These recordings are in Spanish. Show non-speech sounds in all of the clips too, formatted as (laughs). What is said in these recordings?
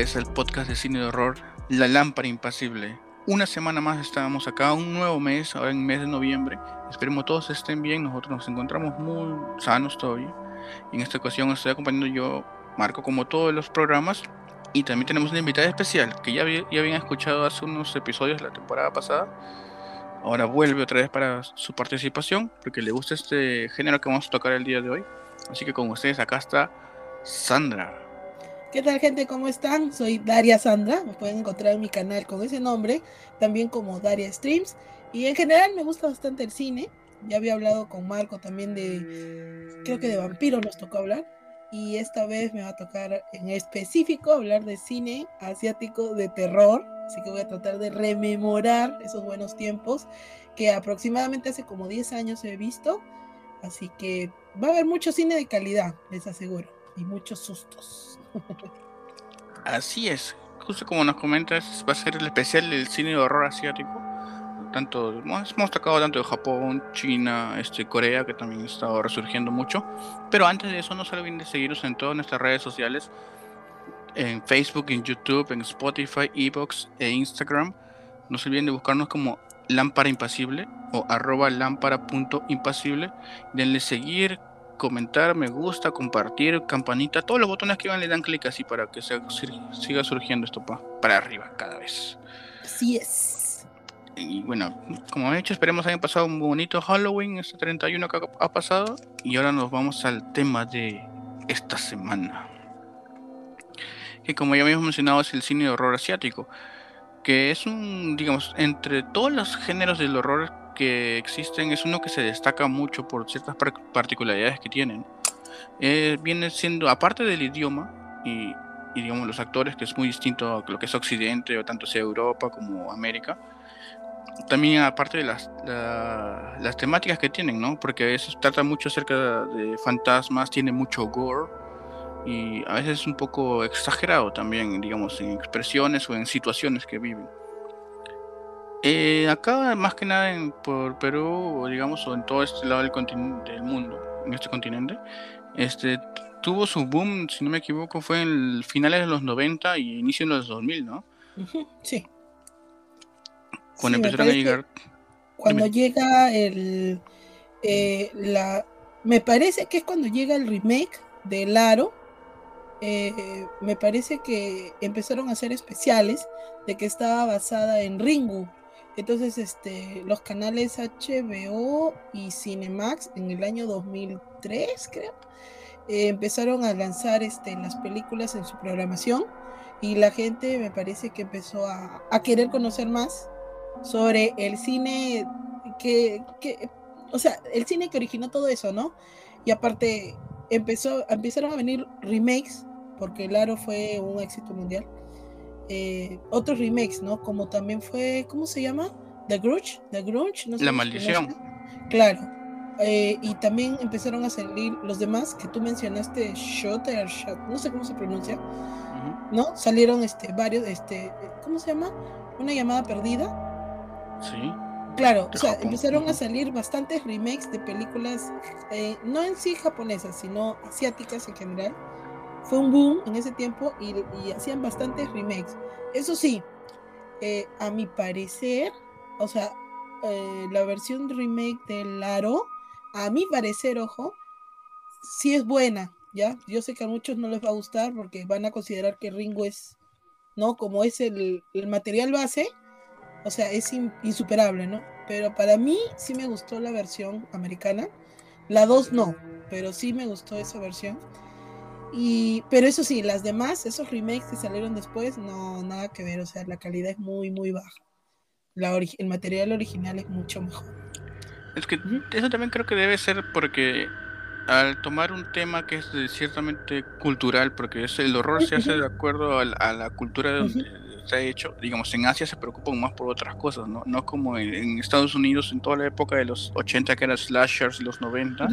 Vez al podcast de cine de horror La Lámpara Impasible. Una semana más estábamos acá, un nuevo mes, ahora en mes de noviembre. Esperemos todos estén bien, nosotros nos encontramos muy sanos todavía. En esta ocasión estoy acompañando yo, Marco, como todos los programas. Y también tenemos una invitada especial que ya, ya habían escuchado hace unos episodios la temporada pasada. Ahora vuelve otra vez para su participación, porque le gusta este género que vamos a tocar el día de hoy. Así que con ustedes acá está Sandra. ¿Qué tal gente? ¿Cómo están? Soy Daria Sandra, me pueden encontrar en mi canal con ese nombre, también como Daria Streams. Y en general me gusta bastante el cine. Ya había hablado con Marco también de, creo que de vampiros nos tocó hablar. Y esta vez me va a tocar en específico hablar de cine asiático de terror. Así que voy a tratar de rememorar esos buenos tiempos que aproximadamente hace como 10 años he visto. Así que va a haber mucho cine de calidad, les aseguro. Y muchos sustos. Así es, justo como nos comentas, va a ser el especial del cine de horror asiático. Tanto, hemos, tocado tanto de Japón, China, este, Corea, que también está resurgiendo mucho. Pero antes de eso, no se olviden de seguirnos en todas nuestras redes sociales: en Facebook, en YouTube, en Spotify, Evox e Instagram. No se olviden de buscarnos como Lámpara Impasible o arroba lámpara.impasible. Denle seguir, comentar, me gusta, compartir, campanita, todos los botones que van le dan clic así para que se, siga surgiendo esto para arriba cada vez. Así es. Y bueno, como he dicho, esperemos hayan pasado un bonito Halloween, este 31 que ha pasado. Y ahora nos vamos al tema de esta semana. Que como ya habíamos mencionado es el cine de horror asiático. Que es un, digamos, entre todos los géneros del horror que existen es uno que se destaca mucho por ciertas particularidades que tienen. Eh, viene siendo, aparte del idioma y, digamos los actores, que es muy distinto a lo que es Occidente o tanto sea Europa como América, también aparte de las, las temáticas que tienen, ¿no? Porque a veces trata mucho acerca de fantasmas, tiene mucho gore y a veces es un poco exagerado también, digamos, en expresiones o en situaciones que viven. Eh, acá, más que nada en, por Perú, digamos, o en todo este lado del, del mundo, en este continente, este tuvo su boom, si no me equivoco, fue en finales de los 90 y inicio de los 2000, ¿no? Sí. Cuando empezaron a llegar. Cuando llega el. Eh, la, me parece que es cuando llega el remake de Laro. Eh, me parece que empezaron a hacer especiales de que estaba basada en Ringu, entonces, este, los canales HBO y Cinemax en el año 2003, creo, eh, empezaron a lanzar este, las películas en su programación y la gente me parece que empezó a, querer conocer más sobre el cine que, que, o sea, el cine que originó todo eso, ¿no? Y aparte empezó, empezaron a venir remakes, porque el Aro fue un éxito mundial eh, otros remakes, ¿no? Como también fue, ¿cómo se llama? The Grudge, The Grudge, no sé La maldición. Claro. Eh, y también empezaron a salir los demás que tú mencionaste, Shutter, no sé cómo se pronuncia, ¿no? Salieron este varios, este, ¿cómo se llama? Una llamada perdida. Sí. Claro, o sea, empezaron a salir bastantes remakes de películas, eh, no en sí japonesas, sino asiáticas en general fue un boom en ese tiempo y, hacían bastantes remakes. Eso sí, eh, a mi parecer, o sea, eh, la versión remake del Aro, a mi parecer, ojo, sí es buena, ¿ya? Yo sé que a muchos no les va a gustar porque van a considerar que Ringo es, ¿no? Como es el, material base, o sea, es insuperable, ¿no? Pero para mí sí me gustó la versión americana. La 2 no, pero sí me gustó esa versión. Y, pero eso sí, las demás, esos remakes que salieron después, no, nada que ver, o sea, la calidad es muy, muy baja. La el material original es mucho mejor. Es que eso también creo que debe ser porque al tomar un tema que es ciertamente cultural, porque es el horror se hace de acuerdo a la, cultura de donde se ha hecho, digamos, en Asia se preocupan más por otras cosas, ¿no? No como en, Estados Unidos en toda la época de los 80 que eran slashers, los 90.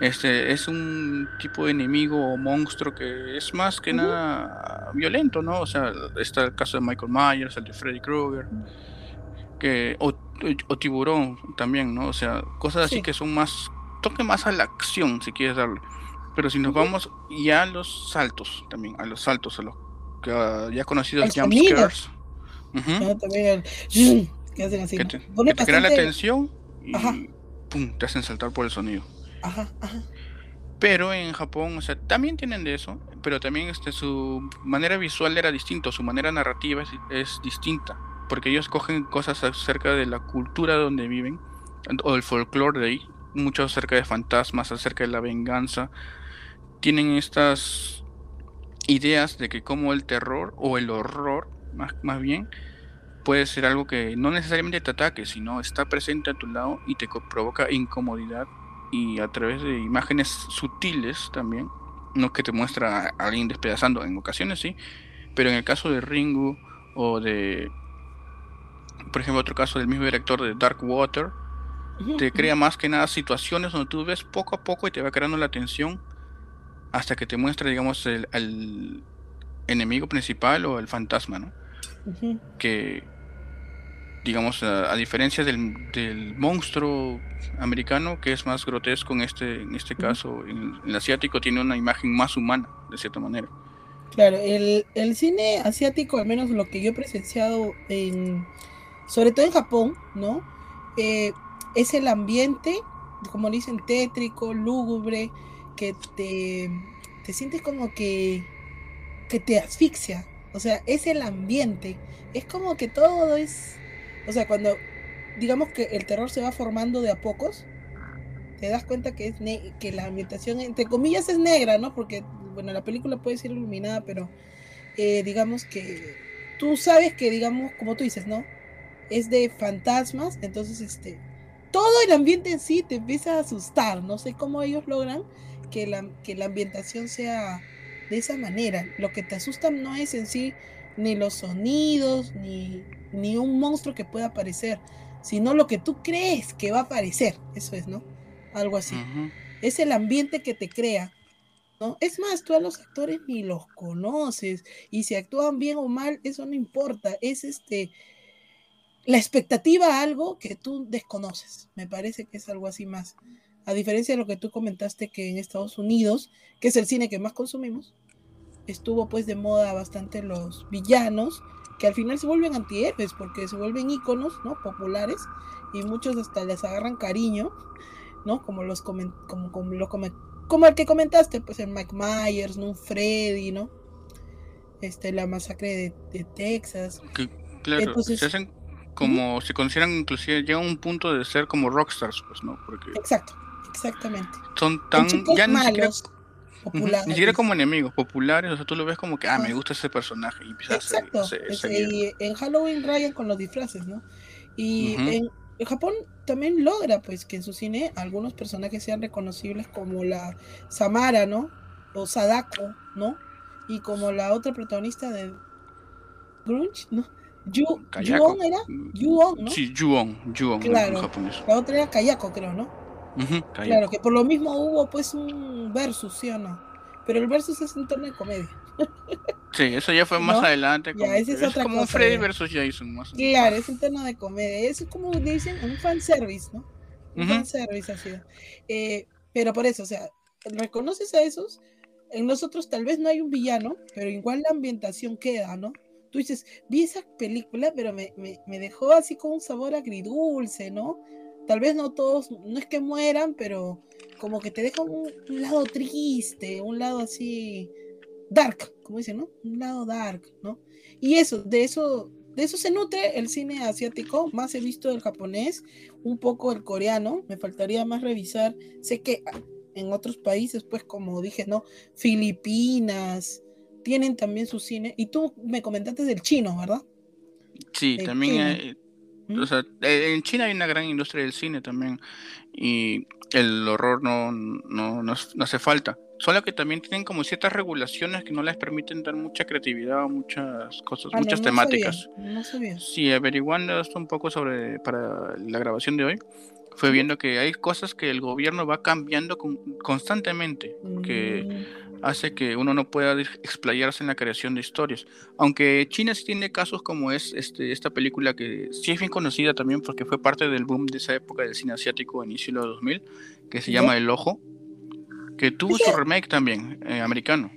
Este es un tipo de enemigo o monstruo que es más que nada violento, ¿no? O sea, está el caso de Michael Myers, el de Freddy Krueger, que o, tiburón también, ¿no? O sea, cosas así que son más toque más a la acción, si quieres darle. Pero si nos vamos ya a los saltos, también, a los saltos, a los que, uh, ya conocidos jumpscares. Uh también que hacen así. Que te, crean la atención y pum, te hacen saltar por el sonido. Pero en Japón, o sea, también tienen de eso, pero también este, su manera visual era distinta, su manera narrativa es, es distinta, porque ellos cogen cosas acerca de la cultura donde viven, o el folclore de ahí, mucho acerca de fantasmas, acerca de la venganza, tienen estas ideas de que como el terror o el horror, más, más bien, puede ser algo que no necesariamente te ataque, sino está presente a tu lado y te provoca incomodidad y a través de imágenes sutiles también, no que te muestra a alguien despedazando, en ocasiones sí, pero en el caso de Ringu o de, por ejemplo, otro caso del mismo director de Dark Water, te crea más que nada situaciones donde tú ves poco a poco y te va creando la atención hasta que te muestra, digamos, el, enemigo principal o el fantasma, ¿no? Que, digamos, a, diferencia del, monstruo americano, que es más grotesco en este, en este caso, en, el asiático tiene una imagen más humana, de cierta manera. Claro, el, el, cine asiático, al menos lo que yo he presenciado, en, sobre todo en Japón, ¿no? Eh, es el ambiente, como dicen, tétrico, lúgubre, que te, te sientes como que, que te asfixia. O sea, es el ambiente. Es como que todo es. O sea, cuando digamos que el terror se va formando de a pocos, te das cuenta que es que la ambientación, entre comillas, es negra, ¿no? Porque, bueno, la película puede ser iluminada, pero eh, digamos que tú sabes que, digamos, como tú dices, ¿no? Es de fantasmas, entonces, este, todo el ambiente en sí te empieza a asustar. No sé cómo ellos logran que la, que la ambientación sea de esa manera. Lo que te asusta no es en sí ni los sonidos, ni, ni un monstruo que pueda aparecer, sino lo que tú crees que va a aparecer. Eso es, ¿no? Algo así. Es el ambiente que te crea. ¿no? Es más, tú a los actores ni los conoces. Y si actúan bien o mal, eso no importa. Es este la expectativa a algo que tú desconoces. Me parece que es algo así más. A diferencia de lo que tú comentaste que en Estados Unidos, que es el cine que más consumimos, estuvo pues de moda bastante los villanos, que al final se vuelven antihéroes porque se vuelven íconos, ¿no? Populares y muchos hasta les agarran cariño, ¿no? Como los como, como, lo como el que comentaste, pues el Mike Myers, ¿no? Freddy, ¿no? Este, la masacre de, Texas. claro, se hacen como se consideran inclusive llega a un punto de ser como rockstars, pues, ¿no? Porque Exacto. Exactamente. Son tan. Ya ni siquiera, populares. Ni siquiera como enemigos, populares. O sea, tú lo ves como que, ah, me gusta ese personaje. Y Exacto. A y en Halloween rayan con los disfraces, ¿no? Y en, Japón también logra, pues, que en su cine algunos personajes sean reconocibles como la Samara, ¿no? O Sadako, ¿no? Y como la otra protagonista de Grunge, ¿no? Yu, Yuon era? Yuon, ¿no? Sí, Yuon, Yuon claro. en japonés. La otra era Kayako, creo, ¿no? Claro, que por lo mismo hubo pues un versus, ¿sí o no? Pero el versus es un torneo de comedia. Sí, eso ya fue más adelante. Como, es, como un Freddy versus Jason. Más claro, es un tono de comedia. Es como dicen, un fanservice, ¿no? Un fanservice así. Eh, pero por eso, o sea, reconoces a esos. En nosotros tal vez no hay un villano, pero igual la ambientación queda, ¿no? Tú dices, vi esa película, pero me, me, me dejó así con un sabor agridulce, ¿no? Tal vez no todos, no es que mueran, pero como que te deja un, lado triste, un lado así dark, como dicen, ¿no? Un lado dark, ¿no? Y eso, de eso, de eso se nutre el cine asiático, más he visto el japonés, un poco el coreano, me faltaría más revisar, sé que en otros países, pues como dije, ¿no? Filipinas, tienen también su cine, y tú me comentaste del chino, ¿verdad? Sí, también hay, o sea, en China hay una gran industria del cine también y el horror no, no, no, hace falta. Solo que también tienen como ciertas regulaciones que no les permiten dar mucha creatividad, muchas cosas, muchas temáticas. Sí, averiguando esto un poco sobre para la grabación de hoy, fue viendo que hay cosas que el gobierno va cambiando constantemente, que. Hace que uno no pueda explayarse en la creación de historias. Aunque China sí tiene casos como es este, esta película que sí es bien conocida también porque fue parte del boom de esa época del cine asiático a inicio de los 2000, que se llama El Ojo. que tuvo su remake también, eh, americano.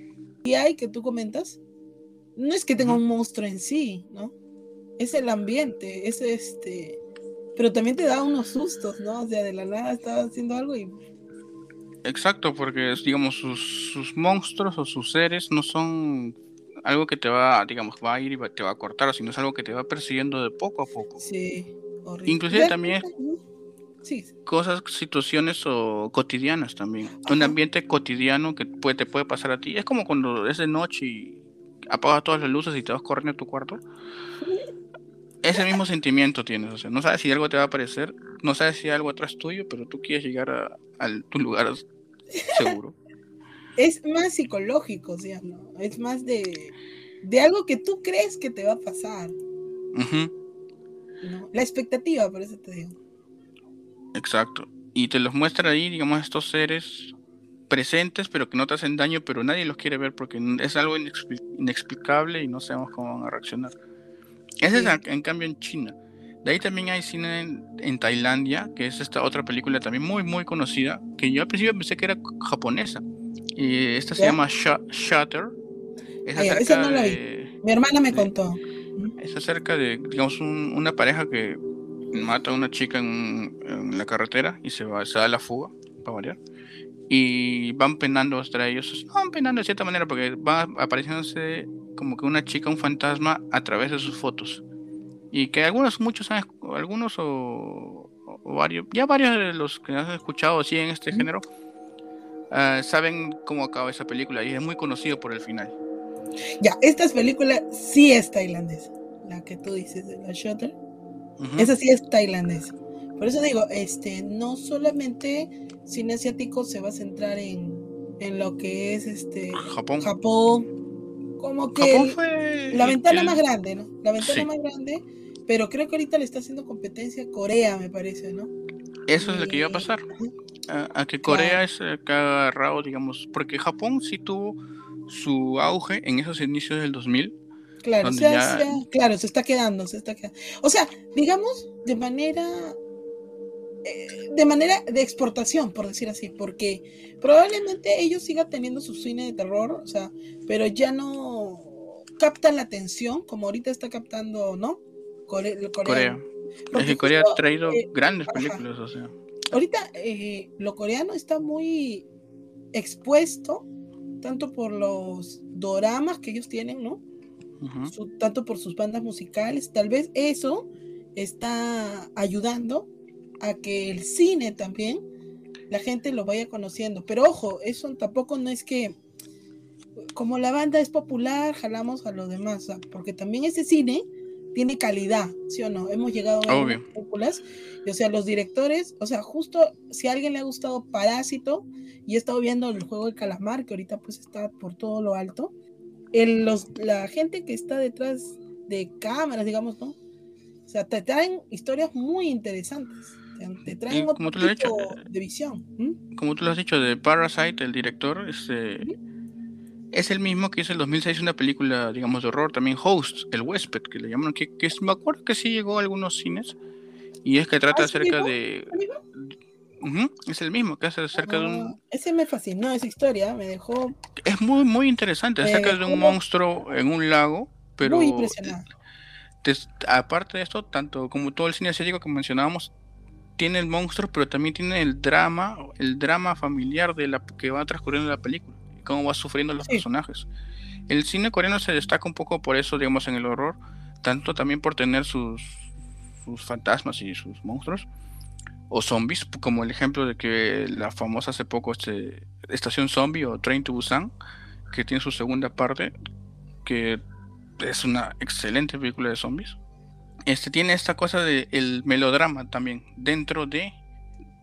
¿Y hay que tú comentas? No es que tenga un monstruo en sí, ¿no? Es el ambiente, es este. Pero también te da unos sustos, ¿no? O sea, de la nada estaba haciendo algo y. Exacto, porque digamos sus, sus monstruos o sus seres no son algo que te va, digamos, va a ir y te va a cortar, sino es algo que te va persiguiendo de poco a poco. Sí, horrible. Inclusive también sí. cosas, situaciones o cotidianas también. Un ambiente cotidiano que puede, te puede pasar a ti. Es como cuando es de noche y apagas todas las luces y te vas corriendo a tu cuarto. Ese mismo sentimiento tienes, o sea, no sabes si algo te va a aparecer, no sabes si algo atrás tuyo, pero tú quieres llegar a, tu lugar seguro. es más psicológico, ¿sí? ¿no? Es más de, de algo que tú crees que te va a pasar. La expectativa, por eso te digo. Exacto. Y te los muestra ahí, digamos, estos seres presentes, pero que no te hacen daño, pero nadie los quiere ver porque es algo inexplicable y no sabemos cómo van a reaccionar. Ese es en cambio en China. De ahí también hay cine en, Tailandia, que es esta otra película también muy, muy conocida, que yo al principio pensé que era japonesa. Y esta se llama Shutter. Es esa no la vi. Mi hermana me contó. Es acerca de, digamos, una pareja que mata a una chica en, la carretera y se va, se da la fuga, para variar. Y van penando entre ellos, van penando de cierta manera porque va apareciéndose como que una chica, un fantasma a través de sus fotos. Y que algunos, muchos algunos o, varios, ya varios de los que has escuchado así en este género, ah, saben cómo acaba esa película y es muy conocido por el final. Ya, esta película sí es tailandesa, la que tú dices de la Shutter. Esa sí es tailandesa. Por eso digo, este, no solamente cine asiático se va a centrar en, en lo que es este Japón. Japón como que la ventana más grande, ¿no? La ventana más grande, pero creo que ahorita le está haciendo competencia a Corea, me parece, ¿no? Eso es lo que iba a pasar. A, que Corea es eh, que ha agarrado, digamos, porque Japón sí tuvo su auge en esos inicios del 2000 Claro, claro, se está quedando, se está quedando. O sea, digamos de manera eh, de manera de exportación, por decir así, porque probablemente ellos sigan teniendo su cine de terror, o sea, pero ya no captan la atención como ahorita está captando, ¿no? Corea. Corea. Es que Corea ha traído eh, grandes películas, o sea. Ahorita eh, lo coreano está muy expuesto, tanto por los doramas que ellos tienen, ¿no? tanto por sus bandas musicales, tal vez eso está ayudando a que el cine también la gente lo vaya conociendo. Pero ojo, eso tampoco no es que como la banda es popular, jalamos a los demás, porque también ese cine tiene calidad, ¿sí o no? Hemos llegado a películas, y, o sea, los directores, o sea, justo si a alguien le ha gustado Parásito y he estado viendo el juego del calamar, que ahorita pues está por todo lo alto, los, la gente que está detrás de cámaras, digamos, ¿no? O sea, te traen historias muy interesantes. Te traen como tú lo has dicho, de visión. Como tú lo has dicho, de Parasite, el director, este, es el mismo que hizo el 2006 una película, digamos, de horror, también Host, el huésped, que le llaman, que, que me acuerdo que sí llegó a algunos cines, y es que trata ¿Ah, acerca de es el mismo, que hace acerca de un... Ah, ese me fascinó, esa historia, me dejó... Es muy, muy interesante, acerca de un monstruo en un lago, pero... Muy impresionante. aparte de esto, tanto como todo el cine asiático que mencionábamos, tiene el monstruo, pero también tiene el drama, el drama familiar de la que va transcurriendo la película, cómo va sufriendo los personajes. El cine coreano se destaca un poco por eso, digamos, en el horror, tanto también por tener sus, sus fantasmas y sus monstruos, o zombies, como el ejemplo de que la famosa hace poco este, Estación Zombie o Train to Busan, que tiene su segunda parte, que es una excelente película de zombies. Este tiene esta cosa de el melodrama también dentro de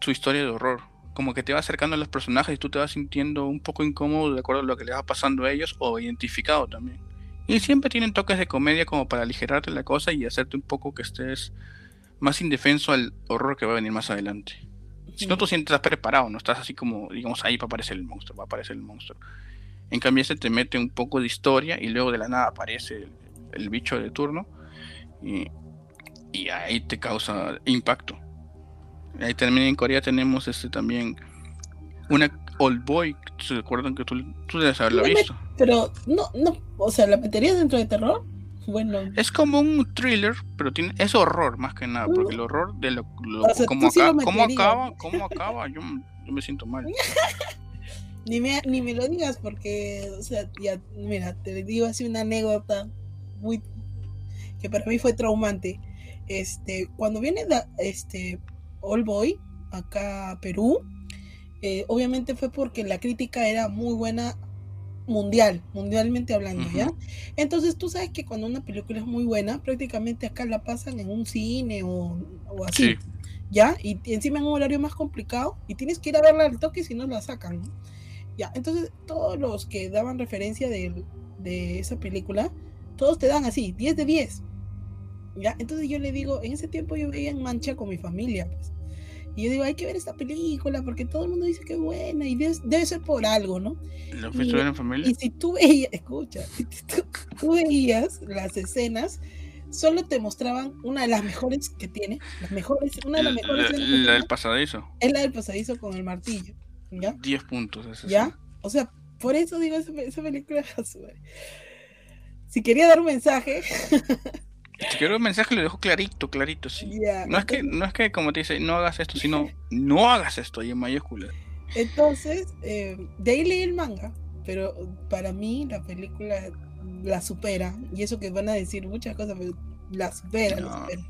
su historia de horror. Como que te va acercando a los personajes y tú te vas sintiendo un poco incómodo de acuerdo a lo que le va pasando a ellos o identificado también. Y siempre tienen toques de comedia como para aligerarte la cosa y hacerte un poco que estés más indefenso al horror que va a venir más adelante. Si no, tú sientes preparado, no estás así como, digamos, ahí va a aparecer el monstruo, va a aparecer el monstruo. En cambio, ese te mete un poco de historia y luego de la nada aparece el, bicho de turno y, ahí te causa impacto. Ahí también en Corea tenemos este también una Old Boy, ¿se acuerdan que tú, tú debes haberla visto? Pero no, no, o sea, ¿la meterías dentro de terror? Bueno. Es como un thriller, pero tiene, es horror más que nada, porque el horror de lo, como, acaba, cómo (laughs) acaba, yo, yo, me siento mal. (laughs) ni, me, ni me lo digas porque, o sea, ya, mira, te digo así una anécdota muy que para mí fue traumante. Este, cuando viene este All Boy acá a Perú, eh, obviamente fue porque la crítica era muy buena mundial, mundialmente hablando, ¿ya? Entonces tú sabes que cuando una película es muy buena, prácticamente acá la pasan en un cine o, así, ¿ya? Y, encima en un horario más complicado y tienes que ir a verla al toque si no la sacan, Ya, entonces todos los que daban referencia de, de esa película, todos te dan así, 10 de 10. ¿Ya? Entonces yo le digo, en ese tiempo yo veía en Mancha con mi familia, pues. Y yo digo, hay que ver esta película porque todo el mundo dice que es buena y debe, ser por algo, ¿no? ¿Lo fuiste a ver en familia? Y si tú veías, escucha, (laughs) si tú, veías las escenas, solo te mostraban una de las mejores que tiene, las mejores, una de las mejores. La, del pasadizo. Es la del pasadizo con el martillo, ¿ya? 10 puntos, eso ¿Ya? O sea, por eso digo, esa, esa película, si quería dar un mensaje, (laughs) Si quiero un mensaje lo dejo clarito, clarito, sí. no, es que, no es que como te dice, no hagas esto, sino (laughs) no hagas esto ahí en mayúsculas. Entonces, eh, de ahí leí el manga, pero para mí la película la supera. Y eso que van a decir muchas cosas, pero la supera, la supera.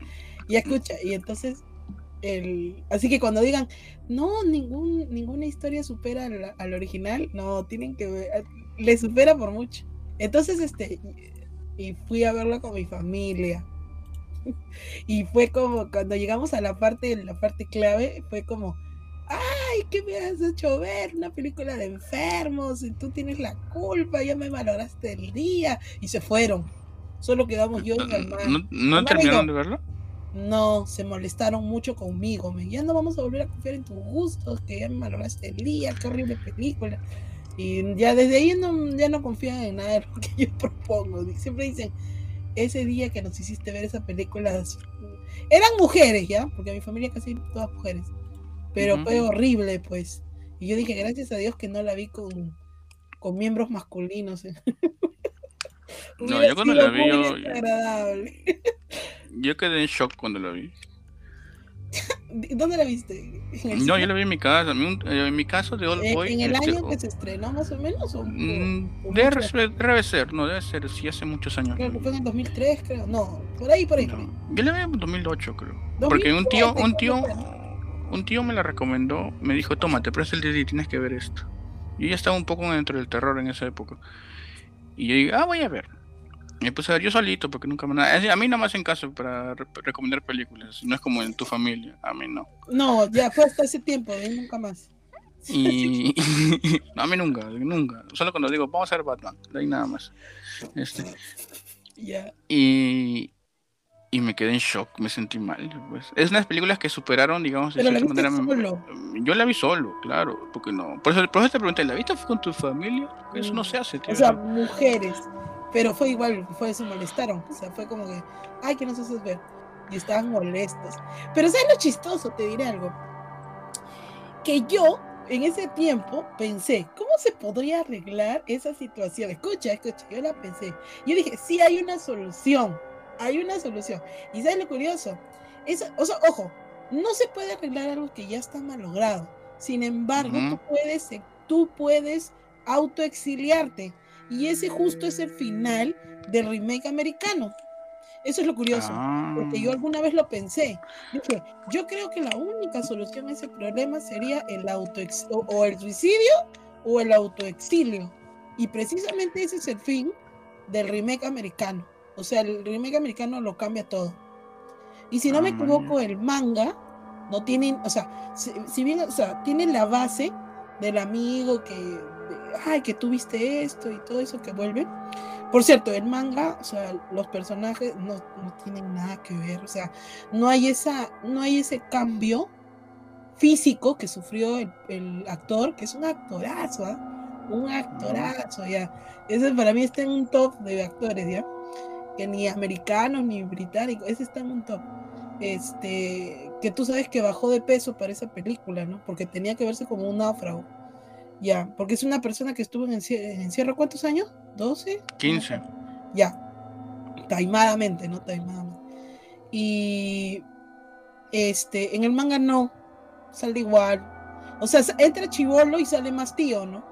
Y escucha, y entonces, el, así que cuando digan, no, ningún, ninguna historia supera al, al original, no, tienen que ver, le supera por mucho. Entonces, este, y fui a verlo con mi familia. Y fue como cuando llegamos a la parte, la parte clave, fue como, ay, ¿qué me has hecho ver? Una película de enfermos y tú tienes la culpa, ya me valoraste el día. Y se fueron. Solo quedamos yo y mi hermano. ¿No, terminaron de verlo? No, se molestaron mucho conmigo. Me, ya no vamos a volver a confiar en tus gustos, que ya me valoraste el día, qué horrible película. Y ya desde ahí no, ya no confían en nada de lo (laughs) que yo propongo. Siempre dicen, ese día que nos hiciste ver esa película, eran mujeres, ¿ya? Porque mi familia casi todas mujeres. Pero fue horrible, pues. Y yo dije, gracias a Dios que no la vi con, con miembros masculinos. (laughs) no, yo cuando la vi, yo, (laughs) yo quedé en shock cuando la vi. (laughs) ¿Dónde la viste? No, yo la vi en mi casa. En mi caso de Old eh, Boy. ¿En el este, año que se estrenó, más o menos? Mm, debe, ser, no debe ser, sí, hace muchos años. Creo que fue en 2003, creo. No, por ahí, por ahí. Yo la vi en 2008, creo. Porque un tío, un tío, un tío me la recomendó. Me dijo, tómate, presta el DVD, tienes que ver esto. Yo ya estaba un poco dentro del terror en esa época. Y yo dije, ah, voy a ver. Me puse a ver yo solito, porque nunca me... A mí nada más en caso para recomendar películas, no es como en tu familia, a mí no. No, ya fue hasta ese tiempo, de nunca más. Y (laughs) a mí nunca, nunca. Solo cuando digo, vamos a ver Batman, de ahí nada más. Este. Ya. Y, y me quedé en shock, me sentí mal. Pues. Es unas películas que superaron, digamos, de cierta manera. Solo? Yo la vi solo, claro, porque no. Por eso, por eso te pregunté, ¿la viste con tu familia? Eso no se hace, tío. O sea, mujeres. Pero fue igual, fue eso, molestaron. O sea, fue como que, ay, que nos haces ver. Y estaban molestos. Pero ¿sabes lo chistoso? Te diré algo. Que yo, en ese tiempo, pensé, ¿cómo se podría arreglar esa situación? Escucha, escucha, yo la pensé. Yo dije, sí hay una solución. Hay una solución. ¿Y sabes lo curioso? Es, o sea, ojo, no se puede arreglar algo que ya está malogrado. Sin embargo, tú puedes, tú puedes autoexiliarte y ese justo es el final del remake americano. Eso es lo curioso, porque yo ah. alguna vez lo pensé. Dije, yo creo que la única solución a ese problema sería el auto o, el suicidio o el autoexilio. Y precisamente ese es el fin del remake americano. O sea, el remake americano lo cambia todo. Y si no me ah, equivoco, el manga no tiene, o sea, si, bien, o sea, tiene la base del amigo que ay, que tuviste esto y todo eso que vuelve. Por cierto, el manga, o sea, los personajes no, tienen nada que ver, o sea, no hay, esa, no hay ese cambio físico que sufrió el, actor, que es un actorazo, ¿ah? un actorazo, ya. Ese para mí está en un top de actores, ¿ya? Que ni americanos ni británicos, ese está en un top. Este, que tú sabes que bajó de peso para esa película, ¿no? Porque tenía que verse como un náufrago. Ya, porque es una persona que estuvo en encierro, ¿cuántos años? ¿12? 15. Ya, taimadamente, ¿no? Taimadamente. Y este, en el manga no, sale igual. O sea, entra chivolo y sale más tío, ¿no?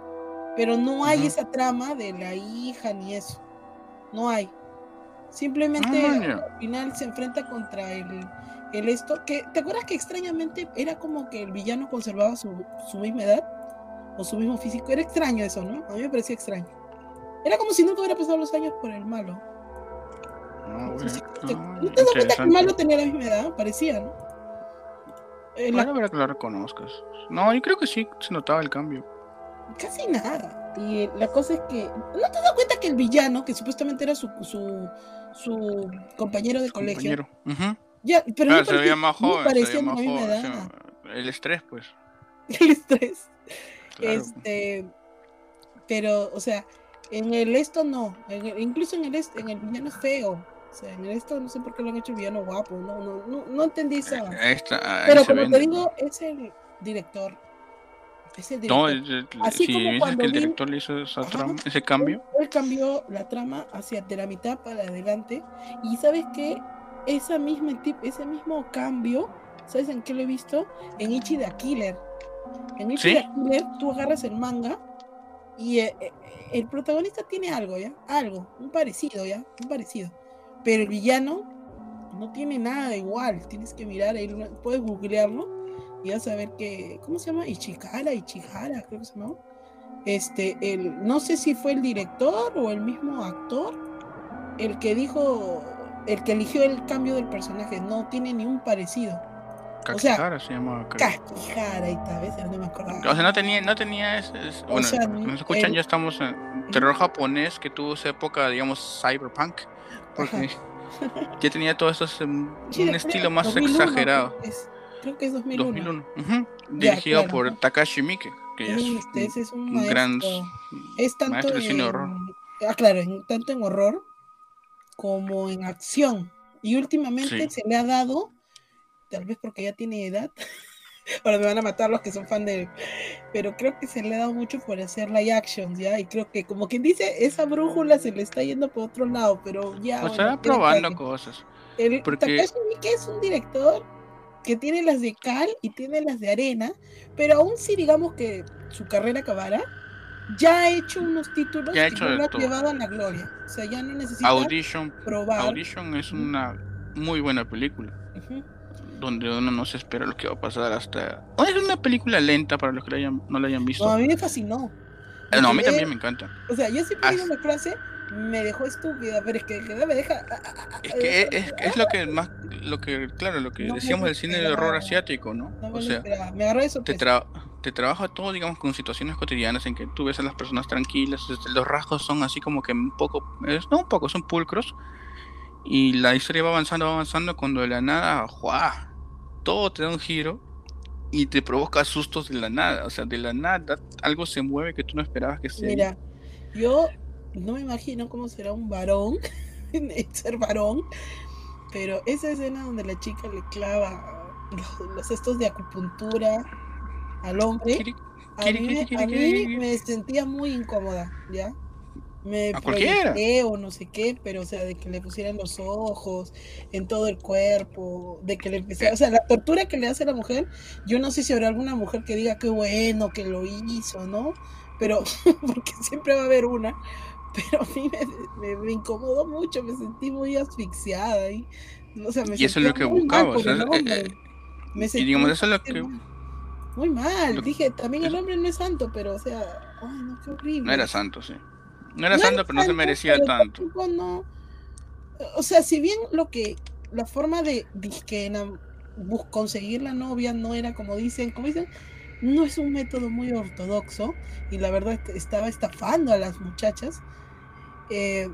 Pero no hay esa trama de la hija ni eso. No hay. Simplemente ah, al final se enfrenta contra el, el esto. Que, ¿Te acuerdas que extrañamente era como que el villano conservaba su, su misma edad? O su mismo físico. Era extraño eso, ¿no? A mí me parecía extraño. Era como si nunca hubiera pasado los años por el malo. Ah, ¿No te das cuenta que el malo tenía la misma edad? Parecía, ¿no? Eh, bueno, la... que lo reconozcas. No, yo creo que sí se notaba el cambio. Casi nada. Y la cosa es que. ¿No te das cuenta que el villano, que supuestamente era su, su, su compañero de colegio. Compañero. Ya, pero no se veía más joven. Parecía más joven, el estrés, pues. (laughs) El estrés. Este. Pero, o sea, en el esto no. incluso en el, en el villano feo. O sea, en esto no sé por qué lo han hecho villano guapo, no, no, no, no entendí esa. Pero como te digo, es el director. Es el director. No, Así como cuando el director le hizo ese cambio. Él, cambió la trama hacia de la mitad para adelante. Y sabes que esa misma ese mismo cambio, ¿sabes en qué lo he visto? En Ichi the Killer. En Ichi the Killer, tú agarras el manga y eh, eh, el protagonista tiene algo, ¿ya? Algo, un parecido, ¿ya? Un parecido pero el villano no tiene nada igual. Tienes que mirar ahí, puedes googlearlo y vas a ver que. ¿Cómo se llama? Ichihara, Ichihara, creo que se llama. Este, el, no sé si fue el director o el mismo actor el que dijo, el que eligió el cambio del personaje. No tiene ni un parecido. Kakihara se llama. Kakihara y tal vez, no me acordaba. O sea, no tenía, no tenía ese, bueno, nos escuchan, ya estamos en terror japonés que tuvo esa época, digamos, cyberpunk porque (laughs) ya tenía todo eso en un estilo más exagerado. creo que es 2001. Dirigido por Takashi Miike, que este, es, un, gran es tanto en, horror. Ah, claro, tanto en horror como en acción. Y últimamente se le ha dado, tal vez porque ya tiene edad, (laughs) Ahora me van a matar los que son fan de él. Pero creo que se le ha dado mucho por hacer live actions, ¿ya? Y creo que, como quien dice, esa brújula se le está yendo por otro lado, pero ya. O sea, probando cosas. El porque... Takashi es un director que tiene las de cal y tiene las de arena, pero aún si digamos que su carrera acabara, ya ha hecho unos títulos ya que lo ha llevado a la gloria. O sea, ya no necesita Audition, probar. Audition es una muy buena película donde uno no se espera lo que va a pasar hasta... Es una película lenta para los que no la hayan visto. No, a mí me fascinó. Eh, no, a mí también me encanta. O sea, yo siempre digo una frase, me dejó estúpida, pero es que, me deja... Ah, ah, ah, es que es, es, lo que más, lo que, claro, lo que decíamos del cine de horror asiático, ¿no? o sea, me agarró eso. Te, te trabaja todo, digamos, con situaciones cotidianas en que tú ves a las personas tranquilas, los rasgos son así como que un poco, no un poco, son pulcros, y la historia va avanzando, va avanzando, cuando de la nada, ¡juá! Todo te da un giro y te provoca sustos de la nada. O sea, de la nada algo se mueve que tú no esperabas que se. Mira, yo no me imagino cómo será un varón, (laughs) ser varón, pero esa escena donde la chica le clava los, estos de acupuntura al hombre, a mí me sentía muy incómoda, ¿ya? Me a o no sé qué, pero o sea, de que le pusieran los ojos en todo el cuerpo, de que le empezara, o sea, la tortura que le hace a la mujer, yo no sé si habrá alguna mujer que diga qué bueno que lo hizo, ¿no? Pero, (laughs) porque siempre va a haber una, pero a mí me, incomodó mucho, me sentí muy asfixiada y, o sea, me y eso es lo que buscaba, o sea, eh, me y digamos, eso es lo que... Muy mal, dije, también el hombre no es santo, pero o sea, ay, no, qué horrible. No era santo, sí. No era santo, pero no se merecía tanto. O sea, si bien lo que la forma de, conseguir la novia no era como dicen, como dicen, no es un método muy ortodoxo y la verdad estaba estafando a las muchachas. Eh,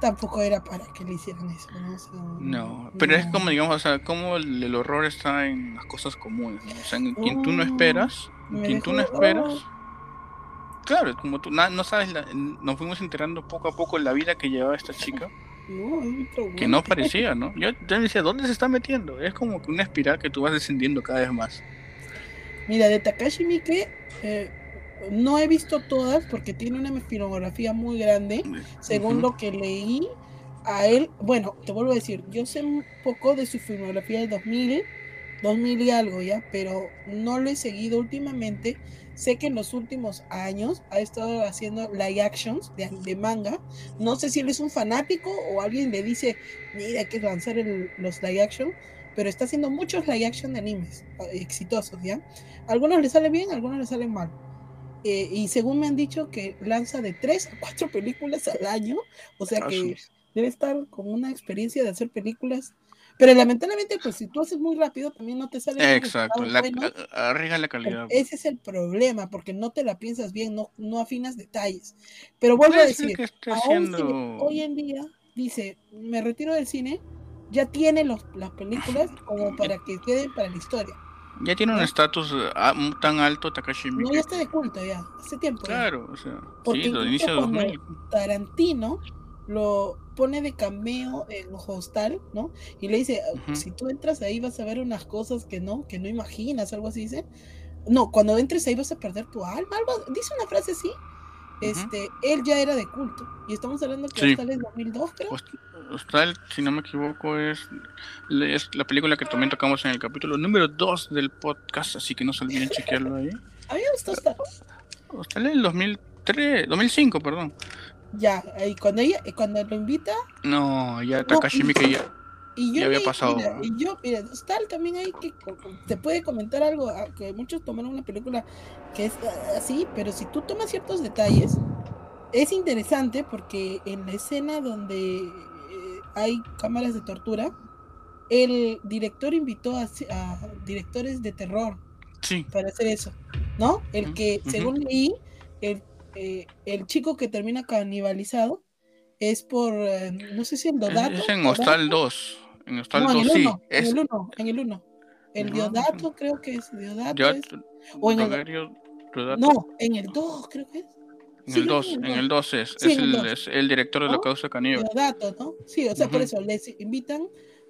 tampoco era para que le hicieran eso, ¿no? no, pero es como, digamos, o sea, como el, horror está en las cosas comunes, o sea, en quien tú no esperas, en quien tú no esperas. Claro, como tú no sabes, nos fuimos enterando poco a poco la vida que llevaba esta chica. que no parecía, ¿no? Yo, yo, decía, ¿dónde se está metiendo? Es como que una espiral que tú vas descendiendo cada vez más. Mira, de Takashi Miike, eh, no he visto todas porque tiene una filmografía muy grande, según lo que leí. A él, bueno, te vuelvo a decir, yo sé un poco de su filmografía del 2000, 2000 y algo ya, pero no lo he seguido últimamente. Sé que en los últimos años ha estado haciendo live actions de, manga. No sé si él es un fanático o alguien le dice, mira, hay que lanzar los live action, pero está haciendo muchos live action de animes eh, exitosos, ¿ya? Algunos le salen bien, algunos le salen mal. Eh, y según me han dicho que lanza de tres a cuatro películas al año, o sea que debe estar con una experiencia de hacer películas. Pero lamentablemente, pues si tú haces muy rápido, también no te sale. Exacto, la, arriesga la calidad. Ese es el problema, porque no te la piensas bien, no, no afinas detalles. Pero vuelvo a decir, hoy en día dice, me retiro del cine, ya tiene los, las películas como (laughs) para que queden para la historia. Ya tiene un estatus ah, tan alto Takashi Miike. No, ya está de culto ya, hace tiempo. Claro, o sea, Porque sí, inicio de 2000. Tarantino lo pone de cameo en Hostal, ¿no? Y le dice, si tú entras ahí vas a ver unas cosas que no, que no imaginas, algo así dice. No, cuando entres ahí vas a perder tu alma, algo, dice una frase así. Este, él ya era de culto. Y estamos hablando que Hostal es 2002, creo. Hostal, si no me equivoco, es, es la película que también tocamos en el capítulo número 2 del podcast, así que no se olviden (laughs) chequearlo ahí. A mí me gustó Hostal. Hostal es el 2003, 2005, perdón. Ya, y cuando ella, cuando lo invita. No, ya Takashi Miike ya, y yo había pasado. y yo, mira, Hostal también hay que. Te puede comentar algo, ah, que muchos tomaron una película que es ah, así, pero si tú tomas ciertos detalles, es interesante porque en la escena donde hay cámaras de tortura, el director invitó a, directores de terror para hacer eso, ¿no? El que, según leí, el, eh, el chico que termina canibalizado es por, eh, no sé si el Dodato. Es en Hostal 2. En Hostal 2, sí. En el 1, en el 1. El Diodato, creo que es Diodato. o en el, no, en el 2, creo que es. En el 2, en el 2 es, es, el, es, el, director de la causa caníbal. Dato, ¿no? Sí, o sea, por eso les invitan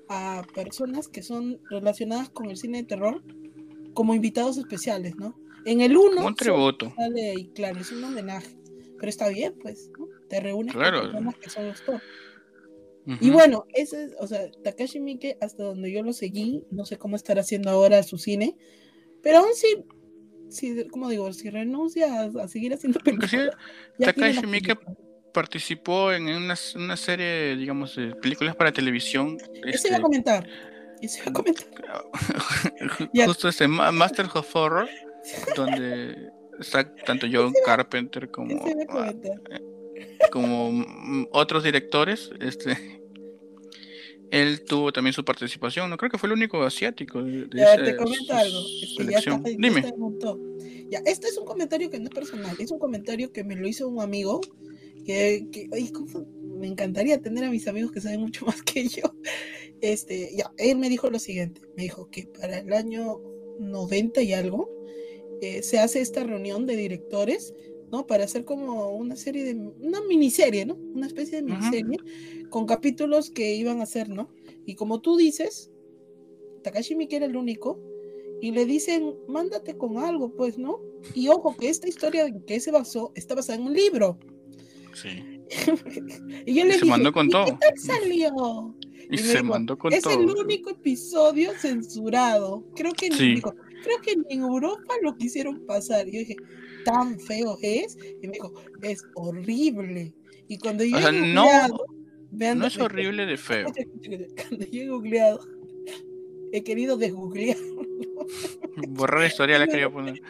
a personas que son relacionadas con el cine de terror como invitados especiales, ¿no? En el 1 un tributo. Sale, claro, es un homenaje, pero está bien, pues, ¿no? Te reúnes con personas que son los top. Y bueno, ese es, o sea, Takashi Miike, hasta donde yo lo seguí, no sé cómo estará haciendo ahora su cine, pero aún sí si, como digo, si renuncia a, seguir haciendo películas. Takashi Miike participó en una, una, serie, digamos, de películas para televisión. Eso este, iba a comentar. Eso iba a comentar. (laughs) Justo este Master of Horror, donde está tanto (laughs) John Carpenter como, ah, como otros directores. Este él tuvo también su participación, no creo que fue el único asiático. De, ya, te comento algo, es que ya está, Dime. Ya, este es un comentario que no es personal, es un comentario que me lo hizo un amigo, que, que me encantaría tener a mis amigos que saben mucho (laughs) más que yo. Este, ya, él me dijo lo siguiente, me dijo que para el año 90 y algo, eh, se hace esta reunión de directores ¿no? Para hacer como una serie de, una miniserie, ¿no? Una especie de miniserie con capítulos que iban a hacer, ¿no? Y como tú dices, Takashi Miike era el único, y le dicen, mándate con algo, pues, ¿no? Y ojo, que esta historia en que se basó está basada en un libro. Sí. (laughs) y yo le se mandó con todo. ¿qué tal salió? Y, se mandó con es todo. Es el único episodio censurado. Creo que, creo que en Europa lo quisieron pasar. Y yo dije, tan feo es. Y me dijo, es horrible. Y cuando yo he googleado, no, no es horrible de feo. Cuando yo he googleado, he querido desgooglear. Borrar historia la (laughs) quería poner.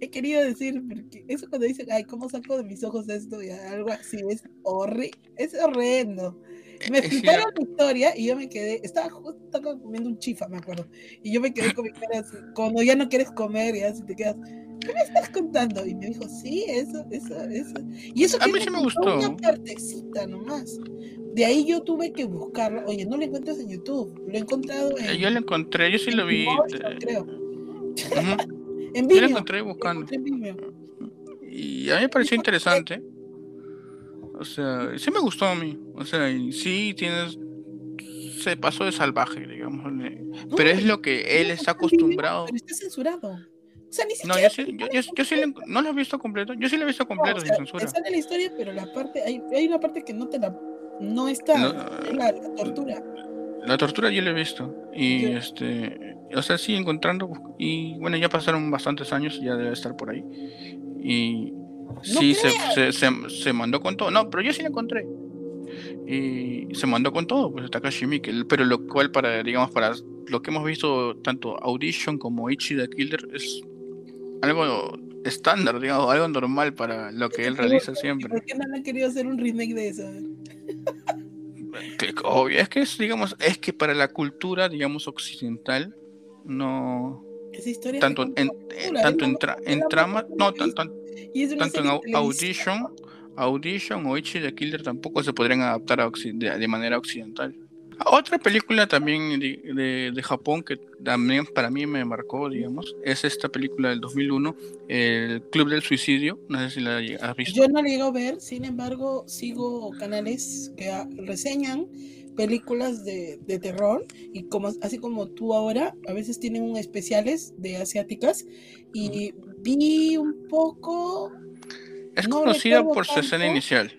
He querido decir, porque eso cuando dicen, ay, ¿cómo saco de mis ojos esto? Y algo así, es horrible, es horrendo. (laughs) Me explicaron la historia y yo me quedé, estaba justo comiendo un chifa, me acuerdo. Y yo me quedé con mi cara así, cuando ya no quieres comer, y así te quedas, ¿qué me estás contando? Y me dijo, sí, eso, eso, eso. Y eso a mí sí me gustó. Una partecita nomás. De ahí yo tuve que buscarlo. Oye, no lo encuentras en YouTube. Lo he encontrado en. Yo lo encontré, yo sí lo vi. creo. (laughs) en Vimeo. Yo lo encontré buscando. Y a mí me pareció interesante. O sea, sí me gustó a mí. O sea, sí tienes. Se pasó de salvaje, digamos. pero es lo que él está acostumbrado. Pero está censurado. O sea, ni No, siquiera. yo sí, yo, yo- yo sí le- no lo he visto completo. Yo sí lo he visto No, completo o sin sea, censura. te sale la historia, pero la parte, hay, hay una parte que no te la, no está, No, la, la tortura. La tortura yo la he visto. Y Yo- este. O sea, sí encontrando. Y bueno, ya pasaron bastantes años, ya debe estar por ahí. Y. sí, se, se, se, se mandó con todo. No, pero yo sí la encontré. Y se mandó con todo, pues Takashi Miike. Pero lo cual, para, digamos, para lo que hemos visto, tanto Audition como Ichi the Killer, es algo estándar, digamos, algo normal para lo que él realiza ¿Y siempre. ¿Por qué no han querido hacer un remake de eso? Que- obvio, es que es, digamos, es que para la cultura, digamos, occidental, no. Esa historia Tanto en, tanto es en, tra- es trama, no, de tan- tan- Y es una tanto en. Audition, Audition o Ichi the Killer tampoco se podrían adaptar a de, de manera occidental. Otra película también de, de- de Japón que también para mí me marcó, digamos, es esta película del 2001, El Club del Suicidio. No sé si la has visto. Yo no la llego a ver, sin embargo, sigo canales que reseñan películas de, de terror y como así como tú ahora, a veces tienen un especiales de asiáticas y vi un poco es no conocida por su escena inicial.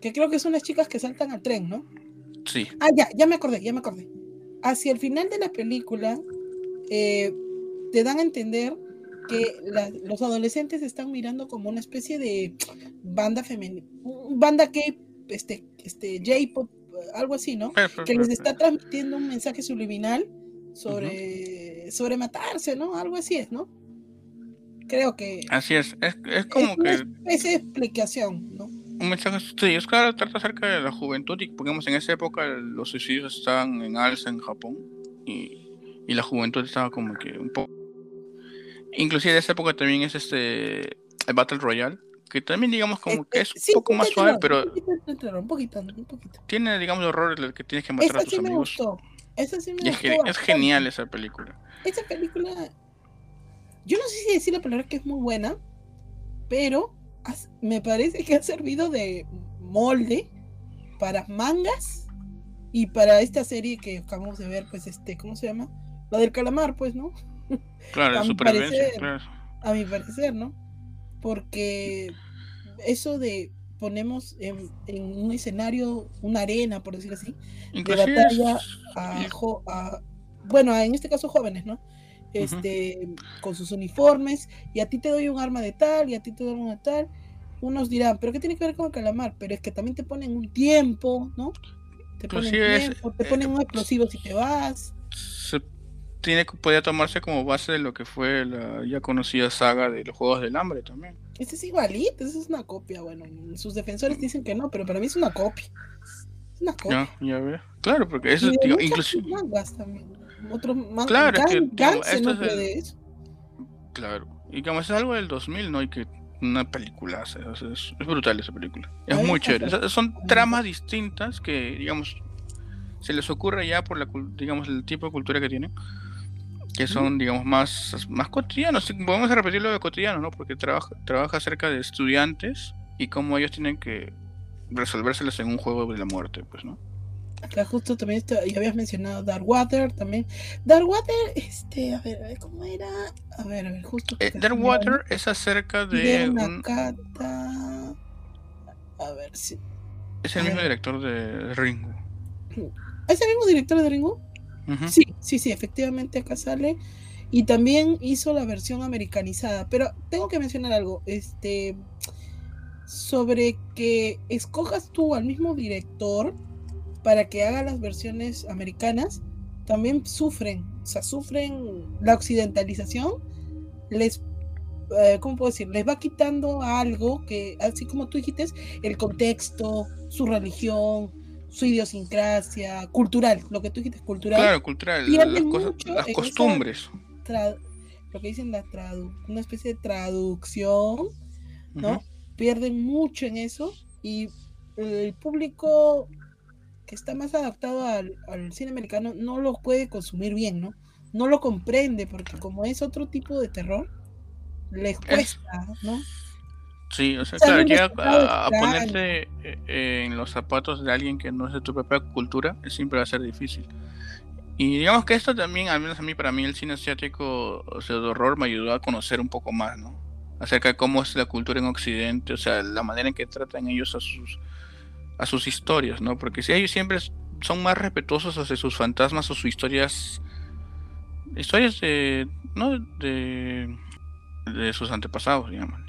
que creo que son las chicas que saltan al tren, ¿no? Sí. Ah, ya, ya me acordé, ya me acordé. Hacia el final de la película, eh, te dan a entender que la- los adolescentes están mirando como una especie de banda femenina, banda que, este, este, J-pop, algo así, ¿no? Pero- Que les está transmitiendo un mensaje subliminal sobre, sobre matarse, ¿no? Algo así es, ¿no? Creo que Así es. Es, es como es una que especie de explicación, ¿no? un mensaje. Sí, es claro, trata acerca de la juventud y, digamos, en esa época los suicidios estaban en alza en Japón y, y la juventud estaba como que un poco. Inclusive de esa época también es este el Battle Royale, que también digamos como que es un Este, sí, poco más suave, pero Un poquito un poquito, un poquito. tiene, digamos, horrores que tienes que matar a Esa tus sí me amigos. gustó. Esa sí me Y es, gustó. es genial esa película. Esa película, yo no sé si decir la palabra que es muy buena, pero has- me parece que ha servido de molde para mangas y para esta serie que acabamos de ver, pues, este, ¿cómo se llama? La del calamar, pues, ¿no? Claro, (laughs) a de mi parecer, claro. A mi parecer, ¿no? Porque eso de ponemos en, en un escenario, una arena, por decir así, Inclusive batalla es- a, a- bueno, en este caso jóvenes, ¿no? Este, con sus uniformes, y a ti te doy un arma de tal, y a ti te doy una tal. Unos dirán, ¿pero qué tiene que ver con el calamar? Pero es que también te ponen un tiempo, ¿no? Te ponen Inclusive es- tiempo, te eh, ponen un explosivo si te vas. se tiene podía tomarse como base de lo que fue la ya conocida saga de los Juegos del Hambre también. Este es igualito, eso es una copia. Bueno, sus defensores dicen que no, pero para mí es una copia. Es una copia. Ya, ya. Claro, porque eso Y de digo, inclusive mangas también. Otros mangas. Claro, es que, Gan- digo, Gan se esto es nutre el- de eso. claro. Y como es algo del 2000, ¿no? Y que una película, es, es, es brutal esa película. Es muy chévere. O sea, son tramas distintas que, digamos, se les ocurre ya por la, digamos, el tipo de cultura que tienen. Que son, digamos, más, más cotidianos. Podemos repetirlo de cotidiano, ¿no? Porque trabaja, trabaja acerca de estudiantes y cómo ellos tienen que resolvérselas en un juego de la muerte, pues, ¿no? Acá justo también está, ya habías mencionado Darkwater también. Darkwater, este, a ver, a ver, ¿cómo era? A ver, a ver, justo. Eh, Darkwater es acerca de una un, Nakata. A ver si. es el a mismo ver. director de Ringo. ¿Es el mismo director de Ringo? Sí, sí, sí, efectivamente acá sale. Y también hizo la versión americanizada. Pero tengo que mencionar algo. Este. Sobre que escojas tú al mismo director para que haga las versiones americanas, también sufren. O sea, sufren la occidentalización. Les. eh, ¿Cómo puedo decir? Les va quitando algo que, así como tú dijiste, el contexto, su religión, su idiosincrasia, cultural, lo que tú dijiste, cultural Claro, cultural, las, cosas, las costumbres. lo que dicen la tradu una especie de traducción, ¿no? Pierden mucho en eso y el público que está más adaptado al, al cine americano no lo puede consumir bien, ¿no? No lo comprende porque como es otro tipo de terror, les cuesta, ¿no? Sí, o sea, claro, llega a, a extraño. ponerte eh, en los zapatos de alguien que no es de tu propia cultura, siempre va a ser difícil. Y digamos que esto también, al menos a mí, para mí, el cine asiático, o sea, de horror, me ayudó a conocer un poco más, ¿no? Acerca de cómo es la cultura en Occidente, o sea, la manera en que tratan ellos a sus, a sus historias, ¿no? Porque si ellos siempre son más respetuosos hacia sus fantasmas o sus historias, historias de, ¿no? De, de sus antepasados, digamos.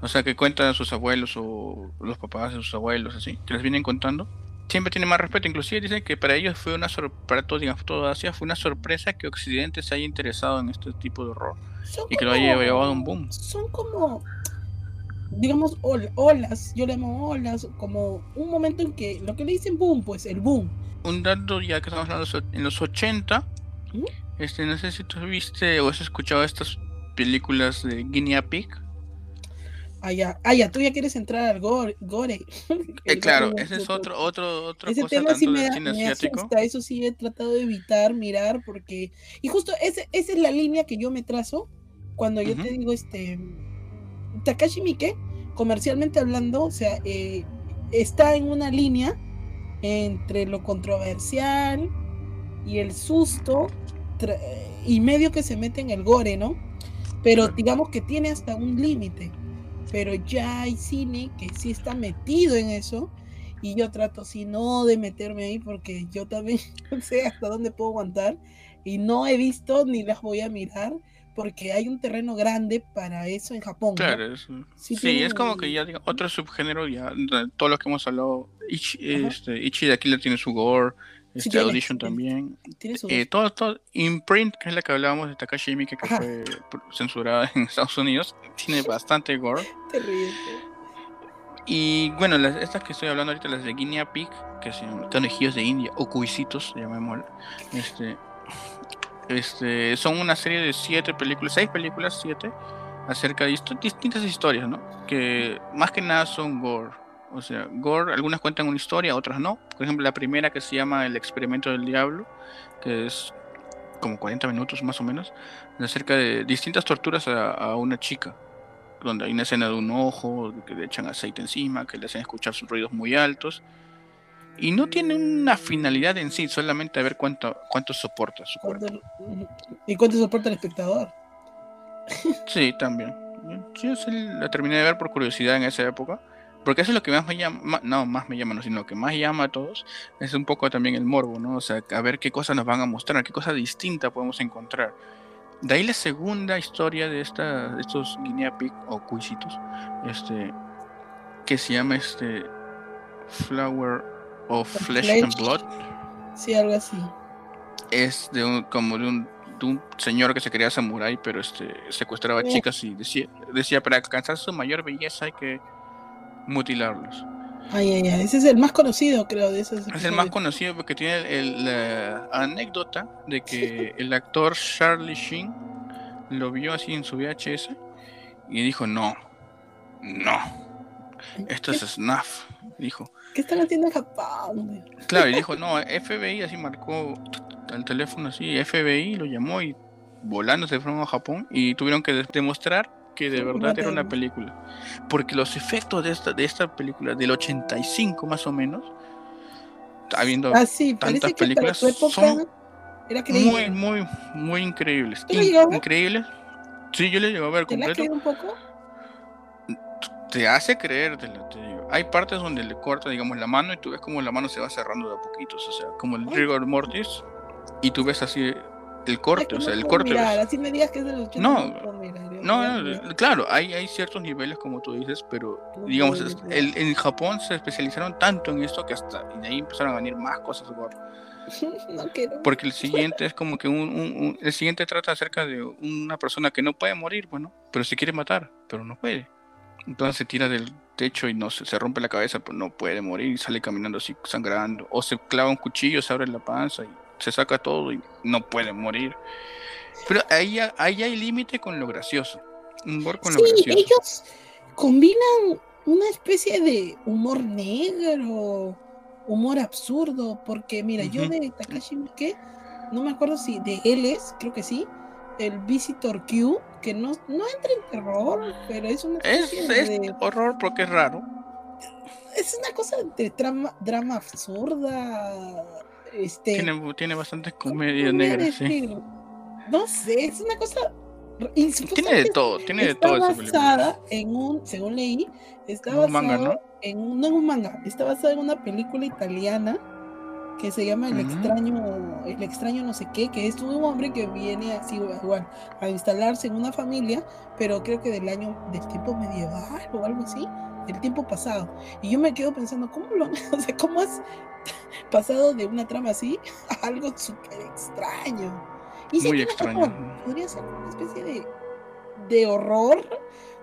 O sea, que cuentan a sus abuelos o los papás de sus abuelos, así, que les vienen contando. Siempre tiene más respeto. Inclusive dicen que para ellos fue una sorpresa, para todo, digamos, toda Asia fue una sorpresa que Occidente se haya interesado en este tipo de horror. y que lo haya llevado a un boom. Son como, digamos, olas, yo le llamo olas, como un momento en que lo que le dicen boom, pues el boom. Un dato ya que estamos hablando en los 80, ¿Mm? este, no sé si tú viste o has escuchado estas películas de Guinea Pig. Ah, ya, ah, ya, tú ya quieres entrar al gore. gore. (laughs) Eh, claro, ese es otro, otro, otro ese tema sí me, me asusta, eso sí he tratado de evitar, mirar, porque, y justo ese, esa es la línea que yo me trazo cuando yo te digo, este, Takashi Miike, comercialmente hablando, o sea, eh, está en una línea entre lo controversial y el susto y medio que se mete en el gore, ¿no? Pero digamos que tiene hasta un límite pero ya hay cine que sí está metido en eso y yo trato si no de meterme ahí porque yo también (laughs) sé hasta dónde puedo aguantar y no he visto ni las voy a mirar porque hay un terreno grande para eso en Japón. Claro, sí, es como que ya digo, otro subgénero, ya todo lo que hemos hablado, Ichi, este, Ichi de aquí le tiene su gore, este Audition también. Eh, todo, todo, Imprint, que es la que hablábamos de Takashi Miike, que fue censurada en Estados Unidos, (laughs) tiene (laughs) bastante gore. Terrible. Y bueno, las, estas que estoy hablando ahorita, las de Guinea Pig, que son conejillos de India, o cuisitos, llamémoslo, este, este, son una serie de siete películas, seis películas, siete, acerca de distintas historias, ¿no? Que más que nada son gore o sea, Gore, algunas cuentan una historia, otras no. Por ejemplo, la primera que se llama El experimento del diablo, que es como 40 minutos más o menos, acerca de distintas torturas a, una chica, donde hay una escena de un ojo, que le echan aceite encima, que le hacen escuchar sus ruidos muy altos. Y no tiene una finalidad en sí, solamente a ver cuánto, cuánto soporta su cuerpo. ¿Y cuánto soporta el espectador? (laughs) Sí, también. Yo la terminé de ver por curiosidad en esa época porque eso es lo que más me llama, no, más me llama, no, sino que más llama a todos, es un poco también el morbo, ¿no? O sea, a ver qué cosas nos van a mostrar, qué cosa distinta podemos encontrar. De ahí la segunda historia de, esta, estos guinea pig o cuisitos, este, que se llama este Flower of Flesh, and Blood. Sí, algo así. Es de un, como de un, de un señor que se quería samurai, pero este secuestraba chicas y decía, decía para alcanzar su mayor belleza hay que mutilarlos. Ay, ay, ay. Ese es el más conocido, creo, de esos. Es el más conocido porque tiene la anécdota de que el actor Charlie Sheen lo vio así en su VHS y dijo, no, no, esto es snuff, dijo. ¿Qué están haciendo en Japón? Claro, y dijo, no, FBI así marcó el teléfono así, FBI lo llamó y volando se fueron a Japón y tuvieron que demostrar que de verdad era una película. Porque los efectos de esta, de esta película, del 85 más o menos, habiendo ah, tantas películas, son muy, muy, muy increíbles. increíbles. Sí, yo le llego a ver ¿Te completo. un poco? Te hace creer, te. Hay partes donde le corta, digamos, la mano y tú ves como la mano se va cerrando de a poquitos, o sea, como el rigor mortis, y tú ves así el corte, o sea, el corte. así me digas que es de los no, no, no, claro, hay, hay ciertos niveles como tú dices, pero digamos, el, en Japón se especializaron tanto en esto que hasta de ahí empezaron a venir más cosas (laughs) no Porque el siguiente es como que un, el siguiente trata acerca de una persona que no puede morir, bueno, pero se quiere matar, pero no puede. Entonces se tira del techo y no se, se rompe la cabeza, pero no puede morir y sale caminando así sangrando. O se clava un cuchillo, se abre la panza y se saca todo y no puede morir. Pero ahí, ahí hay límite con lo gracioso. Humor con lo gracioso. ellos combinan una especie de humor negro, humor absurdo, porque mira, yo de Takashi Miike, no me acuerdo si de él es, creo que sí, el Visitor Q, que no, no entra en terror, pero es una es, es horror porque es raro. Es una cosa de drama, drama absurda Este, tiene, tiene bastante comedia negra, sí. No sé, es una cosa. Tiene de todo, tiene de todo. Está basada en un, según leí, está basada manga, ¿no? en un, no en un manga, está basada en una película italiana que se llama El extraño, el extraño no sé qué, que es un hombre que viene así igual a instalarse en una familia, pero creo que del año del tiempo medieval o algo así, del tiempo pasado. Y yo me quedo pensando, ¿cómo lo, (laughs) o sea, cómo has (laughs) pasado de una trama así a algo súper extraño? Y Muy extraño. podría ser una especie de, de horror,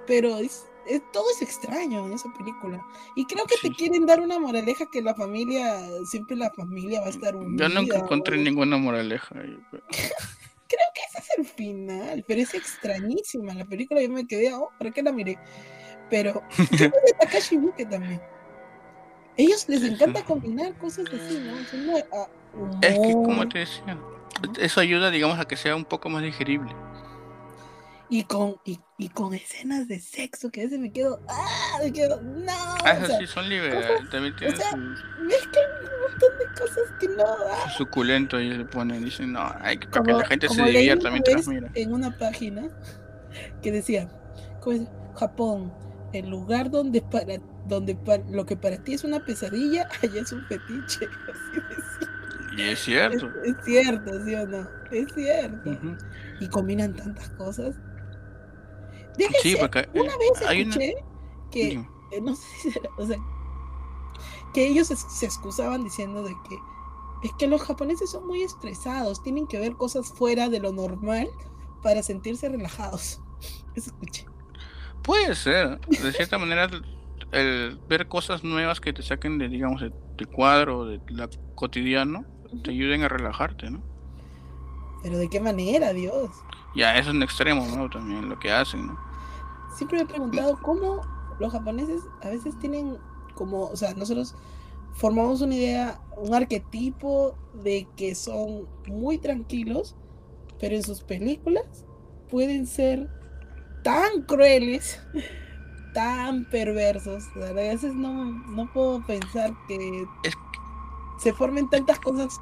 pero es todo es extraño en esa película. Y creo que te quieren dar una moraleja que la familia, siempre la familia va a estar unida. Yo nunca encontré ninguna moraleja. (laughs) creo que ese es el final, pero es extrañísima la película. Yo me quedé, oh, ¿para qué la miré? Pero (laughs) de Takashi Miike también. Ellos les encanta combinar cosas así, ¿no? Ah, es que, como te decía, eso ayuda, digamos, a que sea un poco más digerible y con, y, y, con escenas de sexo que a veces me quedo, ¡ah! Me quedo, ¡no! Ah, sí, son liberales. También tienen o sea, su... un montón de cosas que no. ¡ah! Suculento, y le ponen, dicen, no, hay que, para que la gente se divierta mientras mira. En una página que decía, ¿cómo es? Japón, el lugar donde para donde para, lo que para ti es una pesadilla, (laughs) allá es un fetiche. (laughs) Así y es cierto. Es, es, cierto, ¿sí o no? Es cierto. Uh -huh. Y combinan tantas cosas sí, porque una vez escuché que, eh, no sé si (laughs) o sea, que ellos se, excusaban diciendo de que es que los japoneses son muy estresados, tienen que ver cosas fuera de lo normal para sentirse relajados. (laughs) Eso escuché. Puede ser, de cierta manera, el ver cosas nuevas que te saquen de, digamos, de, cuadro, de la cotidiano, te ayuden a relajarte, ¿no? Pero de qué manera, Dios. Ya, es un extremo, ¿no? También lo que hacen, ¿no? Siempre me he preguntado cómo los japoneses a veces tienen como, o sea, nosotros formamos una idea, un arquetipo de que son muy tranquilos, pero en sus películas pueden ser tan crueles, (laughs) tan perversos. a veces no, no puedo pensar que se formen tantas cosas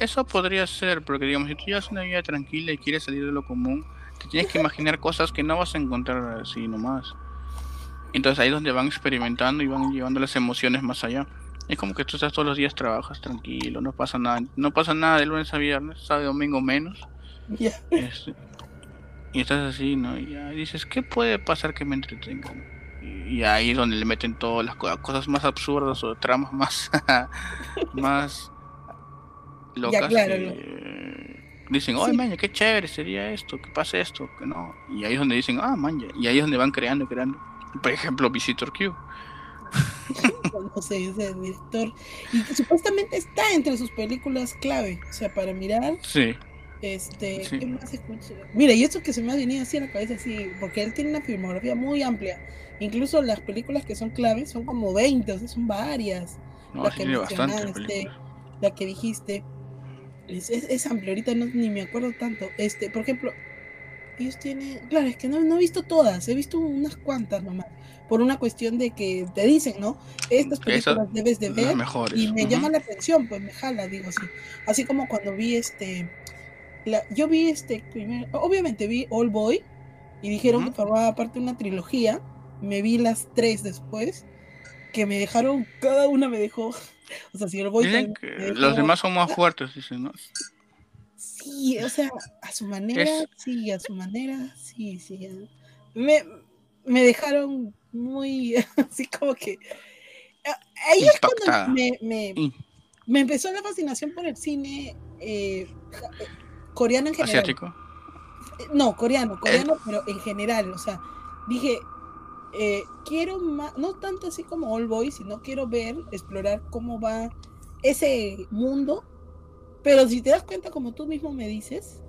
eso podría, ser, porque digamos, si tú llevas una vida tranquila y quieres salir de lo común, te tienes que imaginar cosas que no vas a encontrar así nomás. Entonces ahí es donde van experimentando y van llevando las emociones más allá. Es como que tú estás todos los días, trabajas tranquilo, no pasa nada, no pasa nada de lunes a viernes, sábado domingo menos. Este, y estás así, ¿no? Y dices, ¿qué puede pasar que me entretengan? Y, ahí es donde le meten todas las cosas más absurdas o tramas más, (laughs) más locas. dicen, oye, maña, qué chévere sería esto, que pase esto, que no. Y ahí es donde dicen, ah, maña. Y ahí es donde van creando, creando. Por ejemplo, Visitor Q. (laughs) ese director. Y supuestamente está entre sus películas clave. O sea, para mirar. Sí. Este, ¿qué más? Mira, y esto que se me ha venido así en la cabeza, así, porque él tiene una filmografía muy amplia. Incluso las películas que son claves son como 20, o sea, son varias. No, la que mencionaste, la que dijiste. Es, es, amplio, ahorita no, ni me acuerdo tanto. Este, por ejemplo, ellos tienen. Claro, es que no, no he visto todas, he visto unas cuantas nomás. Por una cuestión de que te dicen, ¿no? Estas películas debes de ver. Y me llama la atención, pues me jala, digo así. Así como cuando vi este. La, yo vi este primer. Obviamente vi All Boy. Y dijeron que formaba parte de una trilogía. Me vi las tres después. Que me dejaron. Cada una me dejó (laughs) O sea, si el voy los demás son más (laughs) fuertes, dicen, ¿no? Sí, o sea, a su manera, sí, a su manera, sí, sí. Me, me dejaron muy, (laughs) así como que... Ahí es cuando me, me, me, empezó la fascinación por el cine eh, coreano en general. ¿Asiático? No, coreano, coreano, pero en general, o sea, dije, eh, quiero más, no tanto así como All Boys, sino quiero ver, explorar cómo va ese mundo. Pero si te das cuenta, como tú mismo me dices,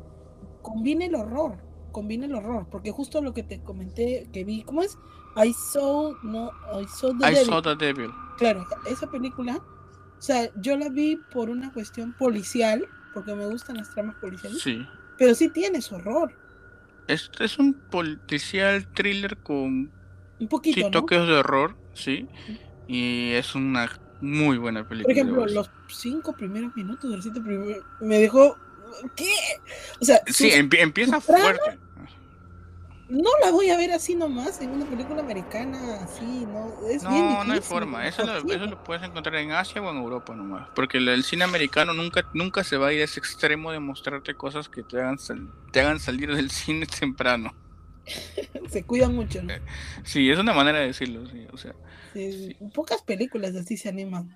combina el horror, combina el horror, porque justo lo que te comenté que vi, ¿cómo es? I saw, no, I saw the, devil. the devil. Claro, esa película, o sea, yo la vi por una cuestión policial, porque me gustan las tramas policiales. Sí. Pero sí tienes horror. Es, es un policial thriller con un poquito. Sí, toques de horror, sí. Y es una Muy buena película. Por ejemplo, los cinco primeros minutos del sitio me dejó. ¿Qué? O sea, sí, empieza fuerte. No la voy a ver así nomás en una película americana, así, ¿no? Es no, no hay forma. Eso lo, eso lo, puedes encontrar en Asia o en Europa nomás. Porque el, cine americano nunca, nunca se va a ir a ese extremo de mostrarte cosas que te hagan, te hagan salir del cine (laughs) temprano. (laughs) se cuidan mucho, ¿no? Sí, es una manera de decirlo, sí, o sea. Pocas películas así se animan.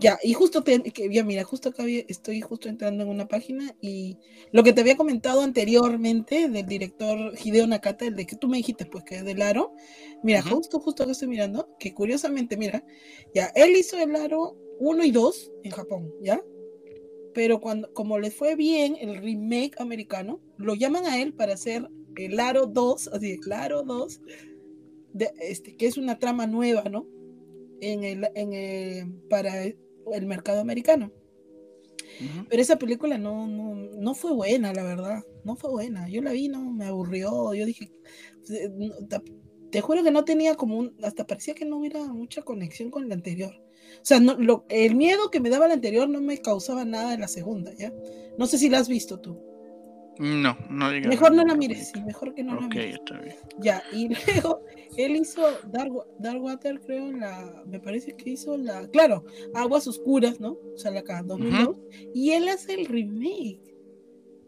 Ya, y justo te, ya mira, justo acá estoy justo entrando en una página y lo que te había comentado anteriormente del director Hideo Nakata, el de que tú me dijiste, pues que es del Aro, mira, justo, justo que estoy mirando, que curiosamente, mira, ya, él hizo el Aro 1 y 2 en Japón, ¿ya? Pero cuando, como le fue bien el remake americano, lo llaman a él para hacer el Aro 2, así, el Aro 2, de, este, que es una trama nueva, ¿no? en el, en el, para el mercado americano. Pero esa película no, no, no, fue buena, la verdad. No fue buena. Yo la vi, no, me aburrió. Yo dije, te, juro que no tenía como un, hasta parecía que no hubiera mucha conexión con la anterior. O sea, no, lo, el miedo que me daba la anterior no me causaba nada en la segunda, ¿ya? No sé si la has visto tú. No, no digas. Mejor no la mires, sí, mejor que no la mires. Está bien. Ya, y (laughs) luego él hizo Dark, Water, creo, la, me parece que hizo la, claro, Aguas Oscuras, ¿no? O sea, la acá, 2002, y él hace el remake.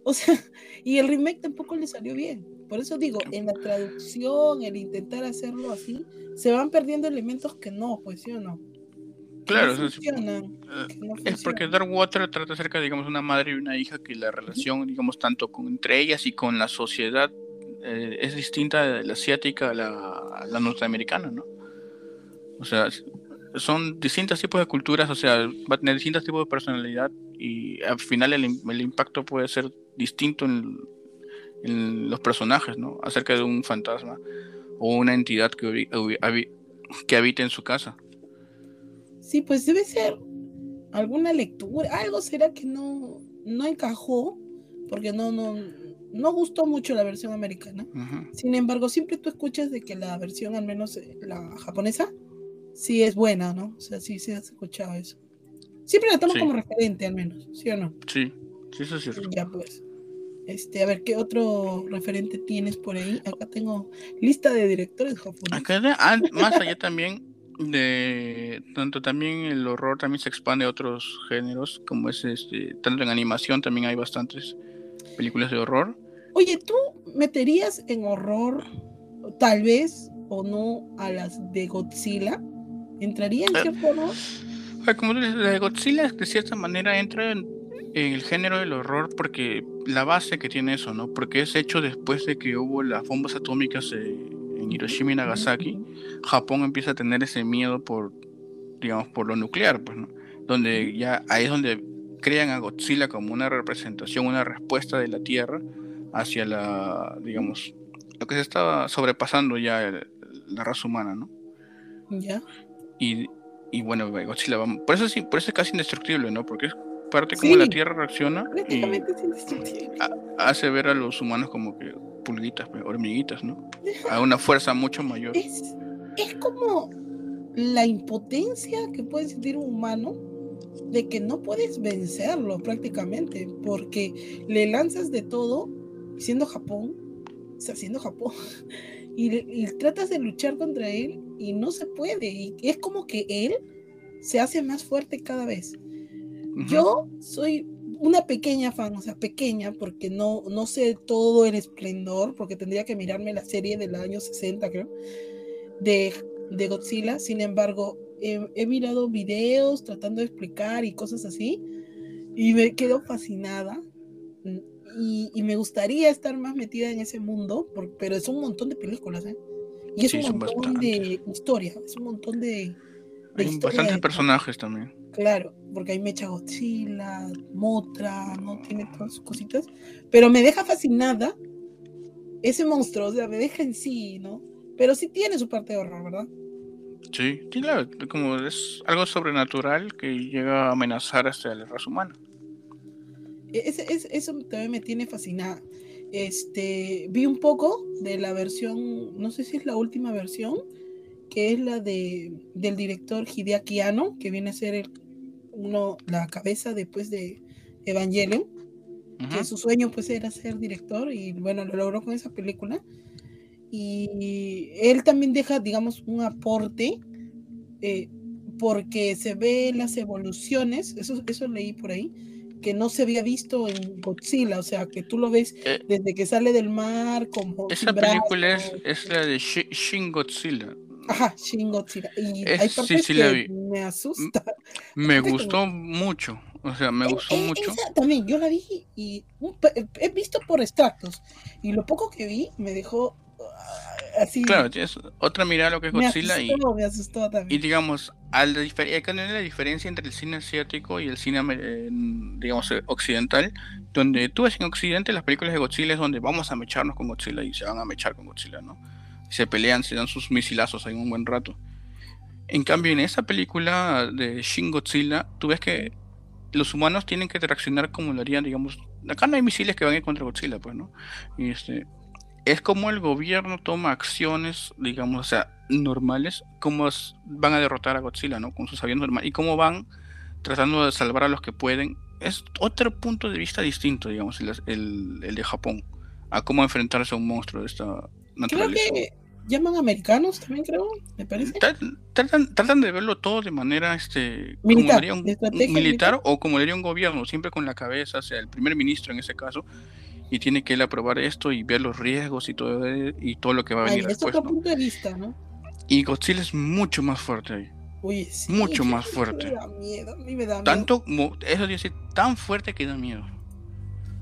O sea, (laughs) y el remake tampoco le salió bien. Por eso digo, en la traducción, el intentar hacerlo así, se van perdiendo elementos que no, pues sí o no. Claro, eh, es porque Dark Water trata acerca, digamos, una madre y una hija que la relación, digamos, tanto con, entre ellas y con la sociedad eh, es distinta de la asiática a la, norteamericana, ¿no? O sea, son distintos tipos de culturas, o sea, va a tener distintos tipos de personalidad y al final el, impacto puede ser distinto en, los personajes, ¿no? Acerca de un fantasma o una entidad que, que habita en su casa. Sí, pues debe ser alguna lectura, algo será que no, no encajó, porque no, no, no gustó mucho la versión americana. Sin embargo, siempre tú escuchas de que la versión, al menos eh, la japonesa, sí es buena, ¿no? O sea, sí se has escuchado eso. Siempre la tomo como referente, al menos, ¿sí o no? Sí, sí, eso es cierto. Ya pues. Este, a ver, ¿qué otro referente tienes por ahí? Acá tengo lista de directores japoneses. Acá, ah, más allá también, de tanto también el horror también se expande a otros géneros como es este tanto en animación también hay bastantes películas de horror. Oye tú meterías en horror tal vez o no a las de Godzilla entraría en cierto horror como la de Godzilla de cierta manera entra en, en, el género del horror porque la base que tiene eso no porque es hecho después de que hubo las bombas atómicas en Hiroshima y Nagasaki Japón empieza a tener ese miedo por, digamos, por lo nuclear, pues, ¿no? Donde ya ahí es donde crean a Godzilla como una representación, una respuesta de la Tierra hacia la, digamos, lo que se estaba sobrepasando ya la raza humana, ¿no? Ya. Y, y bueno, Godzilla va, por eso sí, por eso es casi indestructible, ¿no? Porque es parte como la Tierra reacciona y hace ver a los humanos como que pulguitas, hormiguitas, ¿no? A una fuerza mucho mayor es como la impotencia que puede sentir un humano de que no puedes vencerlo prácticamente, porque le lanzas de todo, siendo Japón, o sea, siendo Japón, (laughs) y, tratas de luchar contra él y no se puede, y es como que él se hace más fuerte cada vez. Yo soy una pequeña fan, o sea, pequeña, porque no, no sé todo el esplendor, porque tendría que mirarme la serie del año 60, creo de, de Godzilla, sin embargo, he, mirado videos tratando de explicar y cosas así, y me quedo fascinada. Y, y, me gustaría estar más metida en ese mundo, pero es un montón de películas, ¿eh? Y es un montón de historia, es un montón de... hay bastantes personajes también. Claro, porque hay Mecha Godzilla, Motra, no tiene todas sus cositas, pero me deja fascinada ese monstruo, o sea, me deja en sí, ¿no? Pero sí tiene su parte de horror, ¿verdad? Sí, sí, claro, como es algo sobrenatural que llega a amenazar hasta la raza humana. E-, eso también me tiene fascinada. Este, vi un poco de la versión, no sé si es la última versión, que es la de, del director Hideaki Anno, que viene a ser el, uno, la cabeza después de Evangelion, que su sueño pues era ser director y bueno, lo logró con esa película. Y él también deja, digamos, un aporte eh, porque se ve las evoluciones, eso, eso leí por ahí, que no se había visto en Godzilla, o sea, que tú lo ves eh, desde que sale del mar como... Esa película es, la de Shin Godzilla. Ajá, Shin Godzilla. Y hay partes que me asusta. Me gustó mucho, o sea, me gustó mucho. también, yo la vi y he visto por extractos y lo poco que vi me dejó Claro, tienes otra mirada a lo que es Godzilla y, me asustó también. y digamos, al la diferencia entre el cine asiático y el cine, digamos, eh, occidental, donde tú ves en Occidente las películas de Godzilla es donde vamos a mecharnos con Godzilla y se van a mechar con Godzilla, ¿no? Se pelean, se dan sus misilazos ahí un buen rato. En cambio, en esa película de Shin Godzilla, tú ves que los humanos tienen que reaccionar como lo harían, digamos, acá no hay misiles que van ir contra Godzilla, pues, ¿no? Y este, es como el gobierno toma acciones, digamos, o sea, normales, cómo van a derrotar a Godzilla, ¿no? Con sus aviones normales, y cómo van tratando de salvar a los que pueden. Es otro punto de vista distinto, digamos, el, el, de Japón, a cómo enfrentarse a un monstruo de esta naturaleza. Creo que llaman americanos también, creo, me parece. Tratan, tratan de verlo todo de manera este, militar, como un, militar, o como diría un gobierno, siempre con la cabeza, o sea, el primer ministro en ese caso, y tiene que él aprobar esto y ver los riesgos y todo y todo lo que va a venir después. ¿no? punto de vista, ¿no? Y Godzilla es mucho más fuerte ahí. Uy, sí, mucho (laughs) más fuerte. Me da miedo, me da miedo. Tanto, eso dice, tan fuerte que da miedo.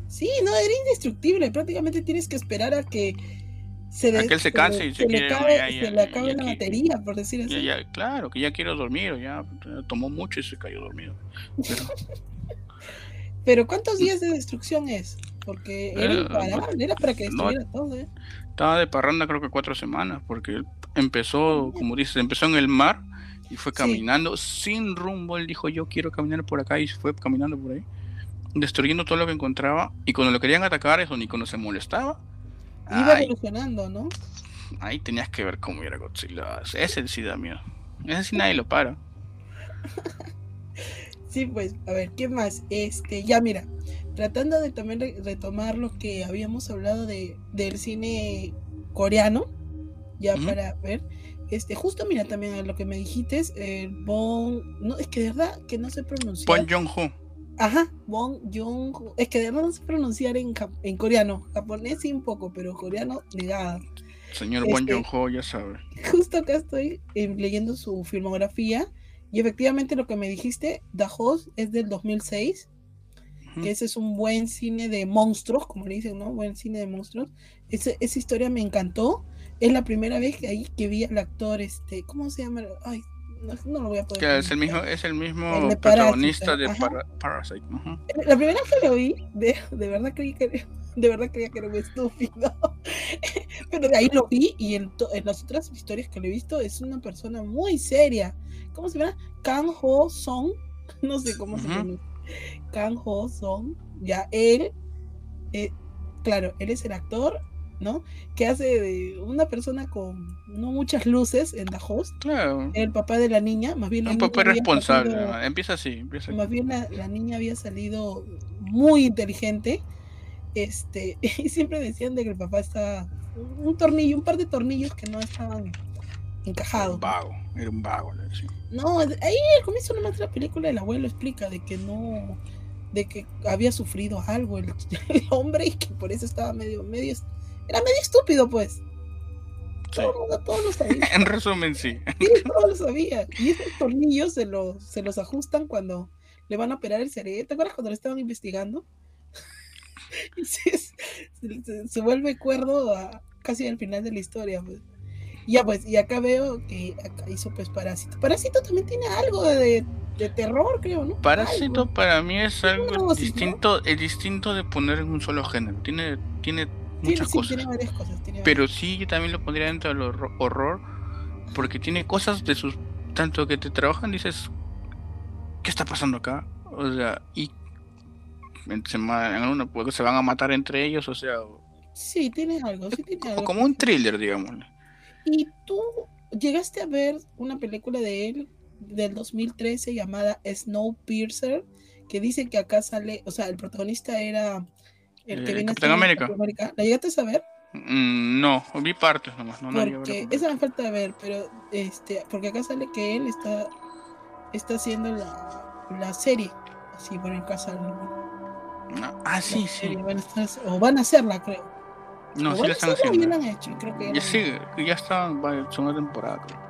Sí, no, era indestructible. Prácticamente tienes que esperar a que se, a que él se canse y se, le acabe, se le la batería, por decir así. Ya, claro, que ya quiero dormir, ya tomó mucho y se cayó dormido. Pero, (laughs) Pero ¿cuántos días de destrucción es? Porque era imparable, era para que estuviera todo, ¿eh? Estaba de parranda creo que cuatro semanas, porque empezó, como dices, empezó en el mar y fue caminando sin rumbo. Él dijo, yo quiero caminar por acá y fue caminando por ahí, destruyendo todo lo que encontraba. Y cuando lo querían atacar, eso ni cuando se molestaba. Iba evolucionando, ¿no? Ahí tenías que ver cómo era Godzilla. Ese sí da miedo. Ese sí nadie lo para. (laughs) sí, pues, a ver, ¿qué más? Este, ya mira, tratando de también retomar lo que habíamos hablado de, del cine coreano, ya para ver. Este, justo mira también lo que me dijiste, el Bon, no, es que de verdad que no sé pronunciar. Bon Jong-ho. Ajá, Bon Jong-ho. Es que de verdad no sé pronunciar en, en coreano. Japonés sí un poco, pero coreano negada. Señor este, Jong-ho, ya sabe. Justo acá estoy eh, leyendo su filmografía y efectivamente lo que me dijiste, The Host es del 2006 que ese es un buen cine de monstruos, como le dicen, ¿no? Buen cine de monstruos. esa historia me encantó. Es la primera vez que ahí que vi al actor, este, ¿cómo se llama? Ay, no, lo voy a poder. es el mismo, es el mismo protagonista de Parasite. La primera vez que lo vi, de, de verdad creí que de verdad creía que era un estúpido. (laughs) Pero de ahí lo vi y en, en, las otras historias que le he visto es una persona muy seria. ¿Cómo se llama? Kang Ho Song. (laughs) No sé cómo se pronuncia. Kang Ho Song, ya él, eh, claro, él es el actor, ¿no? Que hace de una persona con no muchas luces en The Host. Claro. El papá de la niña, más bien. Un papá responsable, empieza así. Empieza más bien la, niña había salido muy inteligente. Este, (laughs) y siempre decían de que el papá estaba un tornillo, un par de tornillos que no estaban encajados. un vago, era un vago, no, ahí al comienzo nomás de la película el abuelo explica de que no, de que había sufrido algo el, (laughs) hombre y que por eso estaba medio, medio, era medio estúpido pues. Todo, lo sabía. (laughs) en resumen, sí. Sí, todo lo sabía. Y esos tornillos se, los, se los ajustan cuando le van a operar el cerebro. ¿Te acuerdas cuando lo estaban investigando? (laughs) se, se, vuelve cuerdo casi al final de la historia. Pues. Ya pues, y acá veo que acá hizo pues Parásito. Parásito también tiene algo de, terror, creo, ¿no? Parásito para mí es algo distinto, es distinto de poner en un solo género. Tiene, tiene muchas cosas. Tiene varias cosas pero sí, yo también lo pondría dentro del horror, porque tiene cosas de sus, tanto que te trabajan, dices, ¿qué está pasando acá? O sea, y se, van a matar entre ellos, o sea... Sí, tiene algo, sí tiene algo. Como un thriller, digamos. Y tú, ¿llegaste a ver una película de él del 2013 llamada Snowpiercer? Que dice que acá sale, o sea, el protagonista era el que Eh, viene a Capitán América. Capitán América. ¿La llegaste a saber? Mm, no, vi partes nomás. No, no porque completo. esa me falta de ver, pero este, porque acá sale que él está, está haciendo la, la serie, así por el caso No. Ah, sí, sí. Van a estar- o van a hacerla, creo. No, O sí la están ya haciendo. la han hecho, creo que ya la- sí, ya está, segunda temporada. creo.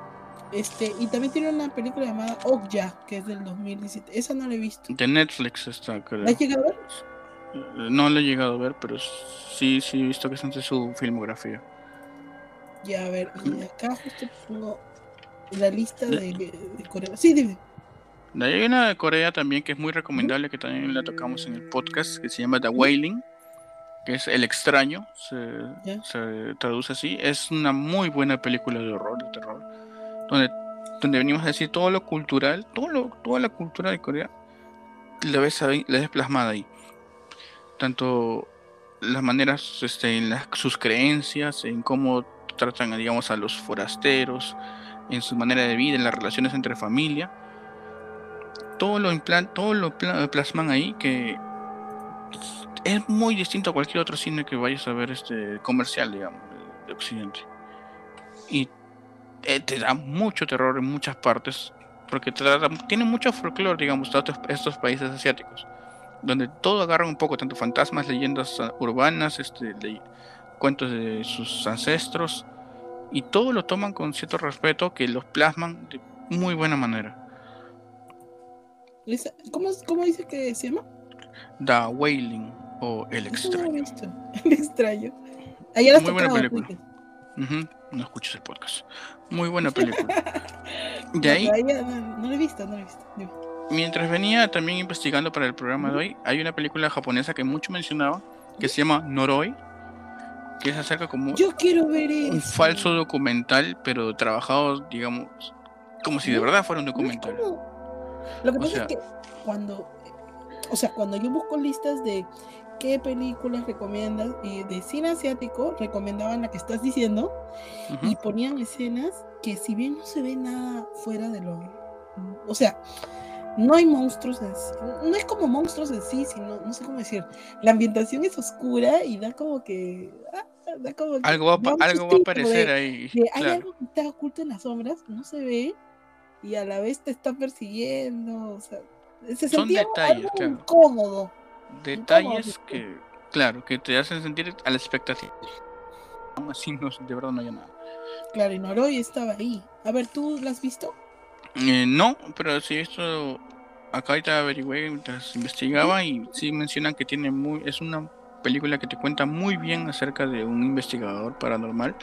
Este, y también tiene una película llamada Okja, que es del 2017. Esa no la he visto. De Netflix está, creo. ¿La has llegado a ver? No la he llegado a ver, pero sí, sí he visto que es su filmografía. Ya, a ver, y acá justo pongo la lista de, de Corea. Sí, dime. De ahí hay una de Corea también que es muy recomendable, que también la tocamos en el podcast, que se llama The Wailing, que es El extraño, se, traduce así. Es una muy buena película de horror, de terror, donde, donde venimos a decir todo lo cultural, todo lo, toda la cultura de Corea, la ves, ahí, la ves plasmada ahí. Tanto las maneras, este, en las, sus creencias, en cómo tratan, digamos, a los forasteros, en su manera de vida, en las relaciones entre familia todo lo implan- todo lo pla- plasman ahí que es muy distinto a cualquier otro cine que vayas a ver este comercial digamos de- de occidente. Y eh, te da mucho terror en muchas partes porque te tiene mucho folclore digamos de otros- estos países asiáticos donde todo agarra un poco tanto fantasmas leyendas ah, urbanas este le- cuentos de sus ancestros y todo lo toman con cierto respeto que los plasman de muy buena manera ¿Cómo, ¿Cómo dice que se llama? The Wailing o El no he Extraño. visto. (laughs) El extraño. Allá las Muy buena película. pues. Ujú, No escuches el podcast. Muy buena película. (laughs) De No, ahí, todavía no, no lo he visto, no lo he visto. Mientras venía también investigando para el programa de hoy, hay una película japonesa que mucho mencionaba, que se llama Noroi, que es acerca como Yo quiero ver eso. un falso documental, pero trabajado, digamos, como si de verdad fuera un documental. como- Lo que O pasa sea- es que cuando, o sea, cuando yo busco listas de qué películas recomiendas y de cine asiático, recomendaban la que estás diciendo Ujú. y ponían escenas que si bien no se ve nada fuera de lo, o sea, no hay monstruos no es como monstruos en sí, sino, no sé cómo decir, la ambientación es oscura y da como que, ah, da como que Algo va, da algo va a aparecer de- ahí. hay claro. algo que está oculto en las sombras, no se ve, y a la vez te está persiguiendo, o sea, se Son detalles, algo claro. incómodo. Detalles incómodo. que, claro, que te hacen sentir a la expectativa. Aún así, no, de verdad no hay nada. Claro, y Noroi estaba ahí. A ver, ¿tú la has visto? Eh, no, pero sí esto acá ahorita averigüé mientras investigaba y sí mencionan que tiene muy es una película que te cuenta muy bien acerca de un investigador paranormal,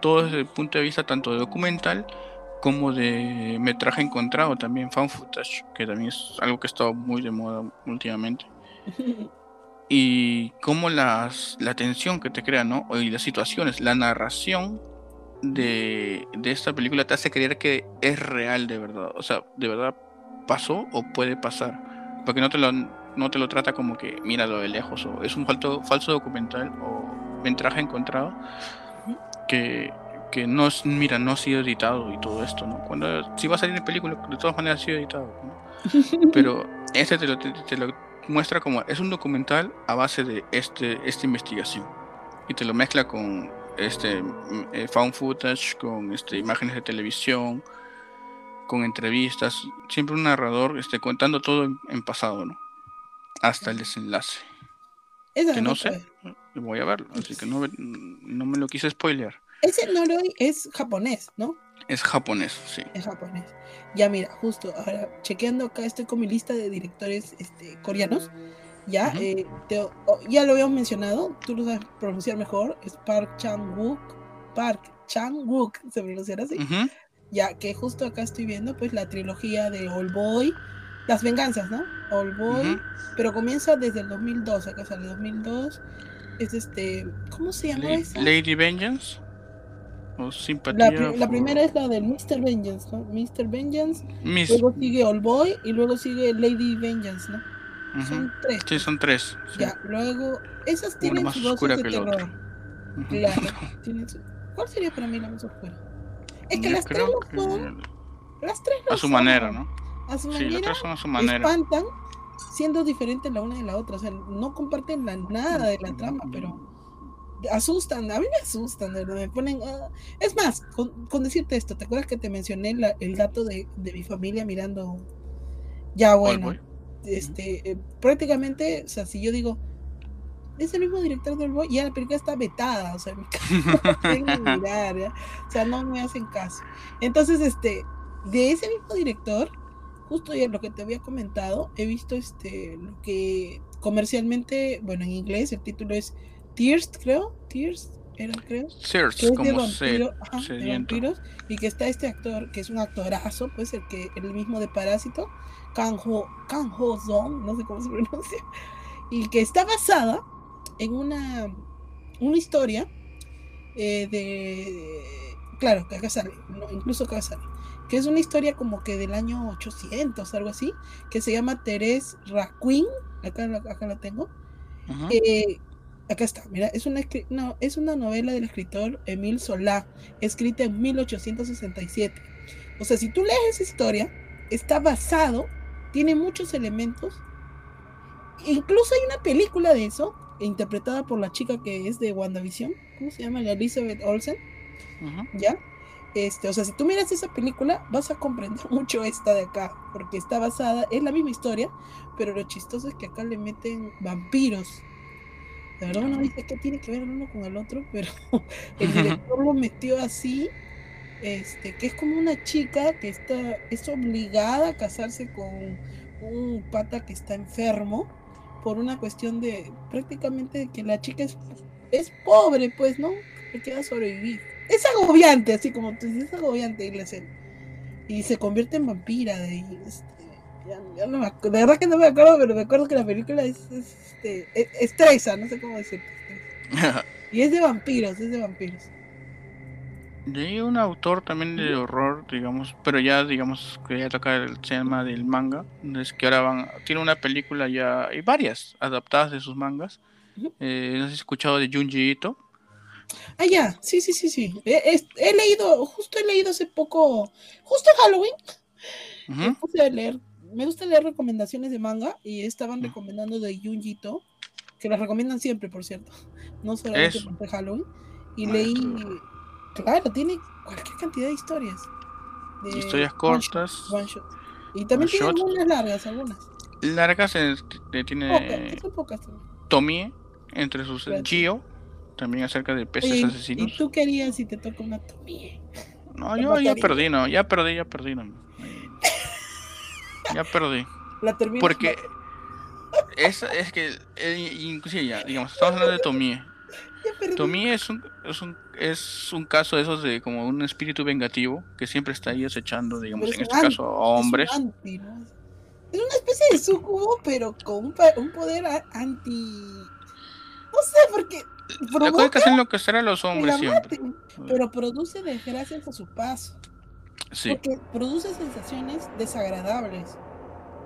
todo desde el punto de vista tanto de documental como de metraje encontrado también fan footage, que también es algo que ha estado muy de moda últimamente. (laughs) Y cómo las, la tensión que te crea, ¿no? Y las situaciones, la narración de, de esta película te hace creer que es real de verdad. O sea, de verdad pasó o puede pasar. Porque no te lo, no te lo trata como que míralo de lejos o es un falso, falso documental o metraje encontrado que, que no es, mira, no ha sido editado y todo esto, ¿no? Cuando si va a salir en película, de todas maneras ha sido editado, ¿no? (laughs) Pero este te lo, te, te lo muestra como es un documental a base de este, esta investigación y te lo mezcla con este mm, eh, found footage, con este, imágenes de televisión, con entrevistas, siempre un narrador este, contando todo en, en pasado, ¿no? Hasta el desenlace. Que no sé, voy a verlo, así que no, no me lo quise spoilear. Ese Noroi es japonés, ¿no? Es japonés, sí. Es japonés. Ya mira, justo ahora chequeando acá estoy con mi lista de directores este, coreanos. Ya, eh, te- oh, ya lo habíamos mencionado, tú lo sabes pronunciar mejor, es Park Chan-wook. Park Chan-wook, se pronunciará así. Ya que justo acá estoy viendo pues la trilogía de All Boy, Las Venganzas, ¿no? All Boy, pero comienza desde el 2002, acá sale 2002. Es este, ¿cómo se llama La- esa? Lady Vengeance o simpatía. La, pri- la for- primera es la del Mr. Vengeance, ¿no? Mr. Vengeance, Miss- luego sigue All Boy y luego sigue Lady Vengeance, ¿no? Son tres. Sí, son tres. sí. Ya, luego, esas tienen más sus oscura de que otra. terror. Claro. (laughs) tienen su- ¿Cuál sería para mí la más oscura? Es que las tres son. Las tres A su manera, ¿no? A su Sí, las manera. tres son a su manera. Espantan siendo diferentes la una de la otra. O sea, no comparten la, nada de la trama, pero asustan. A mí me asustan, verdad. Me ponen. ah. Es más, con, con decirte esto, ¿te acuerdas que te mencioné la- el dato de, de mi familia mirando? Ya, bueno. Este, eh, prácticamente, o sea, si yo digo. Es el mismo director del Boy, ya la película está vetada, o sea, (laughs) no mirar, ¿ya? o sea, no me hacen caso. Entonces, este, de ese mismo director, justo ya lo que te había comentado, he visto este lo que comercialmente, bueno, en inglés el título es Tears, creo, Tears, era creo, Sears, que es de, como sed, vampiro- ajá, de vampiros, y que está este actor, que es un actorazo, pues el que el mismo de Parásito, Kang Ho, Kang Ho Song, no sé cómo se pronuncia, y que está basada en una, una historia eh, de, claro, que acá sale, no, incluso acá sale, que es una historia como que del año 800, algo así, que se llama Therese Raquin, acá, la- acá la tengo, eh, acá está, mira, es una, no, es una novela del escritor Emile Solá, escrita en 1867. O sea, si tú lees esa historia, está basado, tiene muchos elementos. Incluso hay una película de eso, interpretada por la chica que es de WandaVision, ¿cómo se llama? La Elizabeth Olsen, Ujú. ¿ya? Este, o sea, si tú miras esa película, vas a comprender (laughs) mucho esta de acá, porque está basada, es la misma historia, pero lo chistoso es que acá le meten vampiros. La verdad uno dice que tiene que ver el uno con el otro, pero (laughs) el director lo metió así, este, que es como una chica que está, es obligada a casarse con un pata que está enfermo por una cuestión de prácticamente que la chica es, es pobre, pues, ¿no? Le queda sobrevivir. Es agobiante, así como tú dices, es agobiante y escena. Y se convierte en vampira de ahí. este, ya, ya no me acu- de verdad que no me acuerdo, pero me acuerdo que la película es, es, este, e- estresa, no sé cómo decirlo. (laughs) Y es de vampiros, es de vampiros. Y hay un autor también de horror, digamos, pero ya, digamos, que ya toca el tema del manga, es que ahora van, tiene una película ya, hay varias adaptadas de sus mangas. Eh, no sé si has escuchado de Junji Ito. Ah, ya, sí, sí, sí, sí. He, he- he leído, justo he leído hace poco, justo en Halloween, me puse a leer, me gusta leer recomendaciones de manga y estaban recomendando de Junjito, que las recomiendan siempre, por cierto, no solamente por Halloween. Y Ah, leí. Claro, tiene cualquier cantidad de historias. de Historias one shot, cortas, one shot. Y también tiene shot. algunas largas, algunas. largas, tiene Pocas. Tomie, entre sus Claro. Gio, también acerca de peces Oye, ¿y asesinos. tú querías si te toca una tomía? No, yo ya perdí, no, ya perdí, ya perdí, no. Ya perdí. La terminas Porque es, es que, eh, inclusive ya, digamos, estamos hablando de Tomie. Tomie es un, es un, es un caso de esos de como un espíritu vengativo que siempre está ahí acechando, digamos, es en este caso a Es un hombres. anti, ¿no? Es una especie de sucubo, pero con un, poder anti. No sé, porque. La cosa que hacen lo que será los hombres siempre. pero produce desgracias a su paso. Sí, Porque produce sensaciones desagradables.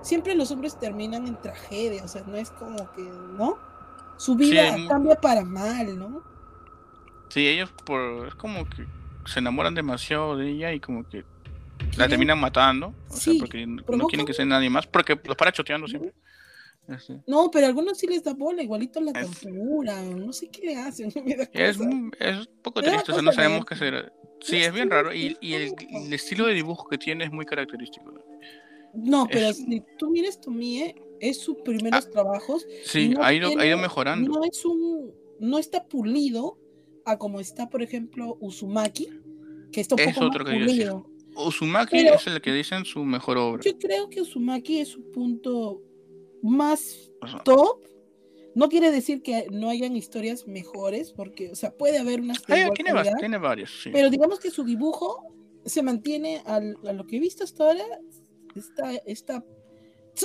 Siempre los hombres terminan en tragedia, o sea, no es como que, ¿no? Su vida cambia para mal, ¿no? sí, ellos por, es como que se enamoran demasiado de ella y como que la terminan matando. O Sí, sea, porque no quieren que sea nadie más, porque los para choteando siempre. Este, No, pero a algunos sí les da bola, igualito la Es- tortura, no sé qué le hacen. (laughs) Es, un- es un poco triste, o sea, no sabemos qué será. Sí, Es bien raro. Y, y el estilo de dibujo que tiene es muy característico. No, pero es- si tú miras Tomie, es sus primeros trabajos. y Sí, no ha ido, ha ido tiene- mejorando. No es un, no está pulido a como está, por ejemplo, Uzumaki, que está un Es poco otro más que pulido. Uzumaki Pero- es el que dicen su mejor obra. Yo creo que Uzumaki es su punto más O sea, top. No quiere decir que no hayan historias mejores, porque, o sea, puede haber unas hay- igual tiene, calidad, tiene sí. pero digamos que su dibujo se mantiene al- a lo que he visto hasta ahora, está, está,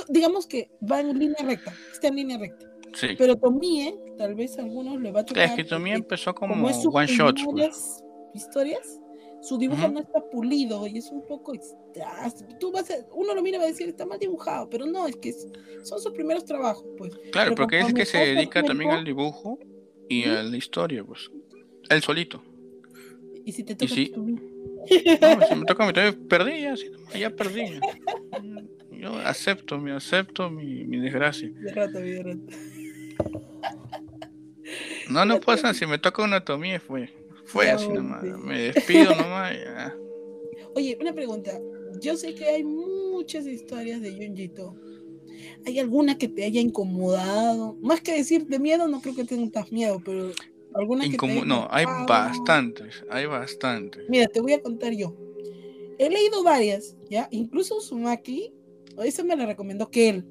digamos que va en línea recta, está en línea recta. sí. Pero Tomie, tal vez a algunos le va a chocar. es que porque empezó como, como es su one shots. pues. historias, su dibujo no está pulido y es un poco. Tú vas a, uno lo mira y va a decir está mal dibujado, pero no, es que es- son sus primeros trabajos, pues. Claro, pero porque es que se dedica también al dibujo y Ujú. a la historia, pues. Él solito. Y si te toca sí. tu- No, si me toca a mí, perdí ya, ya perdí. (laughs) Yo acepto, me acepto mi, mi desgracia. Derrota, mi derrota. No, no (laughs) pasa, si me toca anatomía fue. Fue así nomás. Me despido nomás. Ya. Oye, una pregunta. Yo sé que hay muchas historias de Junjito. ¿Hay alguna que te haya incomodado? Más que decir de miedo, no creo que tengas miedo, pero alguna que te No, hay bastantes, hay bastantes. Mira, te voy a contar yo. He leído varias, ¿ya? Incluso Sumaki, esa me la recomendó que él.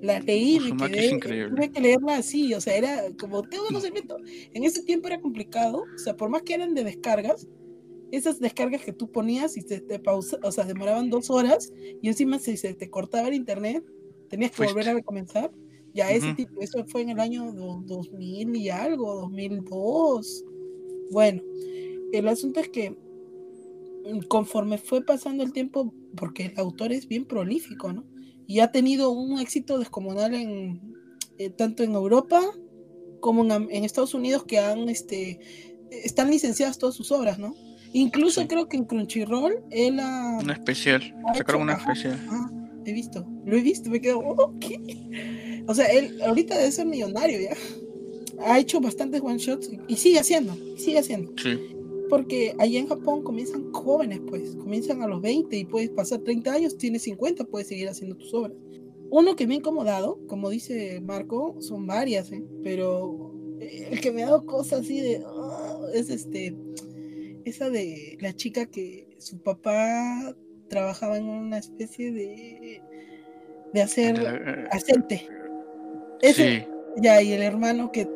La leí, me quedé, tuve que leerla así, o sea, era como tengo conocimiento. En ese tiempo era complicado, o sea, por más que eran de descargas, esas descargas que tú ponías y se te pausa, o sea, demoraban dos horas y encima si se te cortaba el internet, tenías que volver a recomenzar. Ya ese tipo, eso fue en el año 2000 y algo, 2002. Bueno, el asunto es que mm, conforme fue pasando el tiempo, porque el autor es bien prolífico, ¿no? Y ha tenido un éxito descomunal en eh, tanto en Europa como en, Estados Unidos que han este están licenciadas todas sus obras, ¿no? Incluso creo que en Crunchyroll él ha una especial, sacaron una especial. he visto, lo he visto, me quedo, O sea, él ahorita debe ser millonario ya. Ha hecho bastantes one shots y sigue haciendo, sigue haciendo. Sí. Porque allá en Japón comienzan jóvenes, pues, comienzan a los 20 y puedes pasar 30 años, tienes 50, puedes seguir haciendo tus obras. Uno que me ha incomodado, como dice Marco, son varias, ¿eh? pero el que me ha dado cosas así de, oh, es este, esa de la chica que su papá trabajaba en una especie de, de hacer eh, aceite. Ese, Ya, y el hermano que.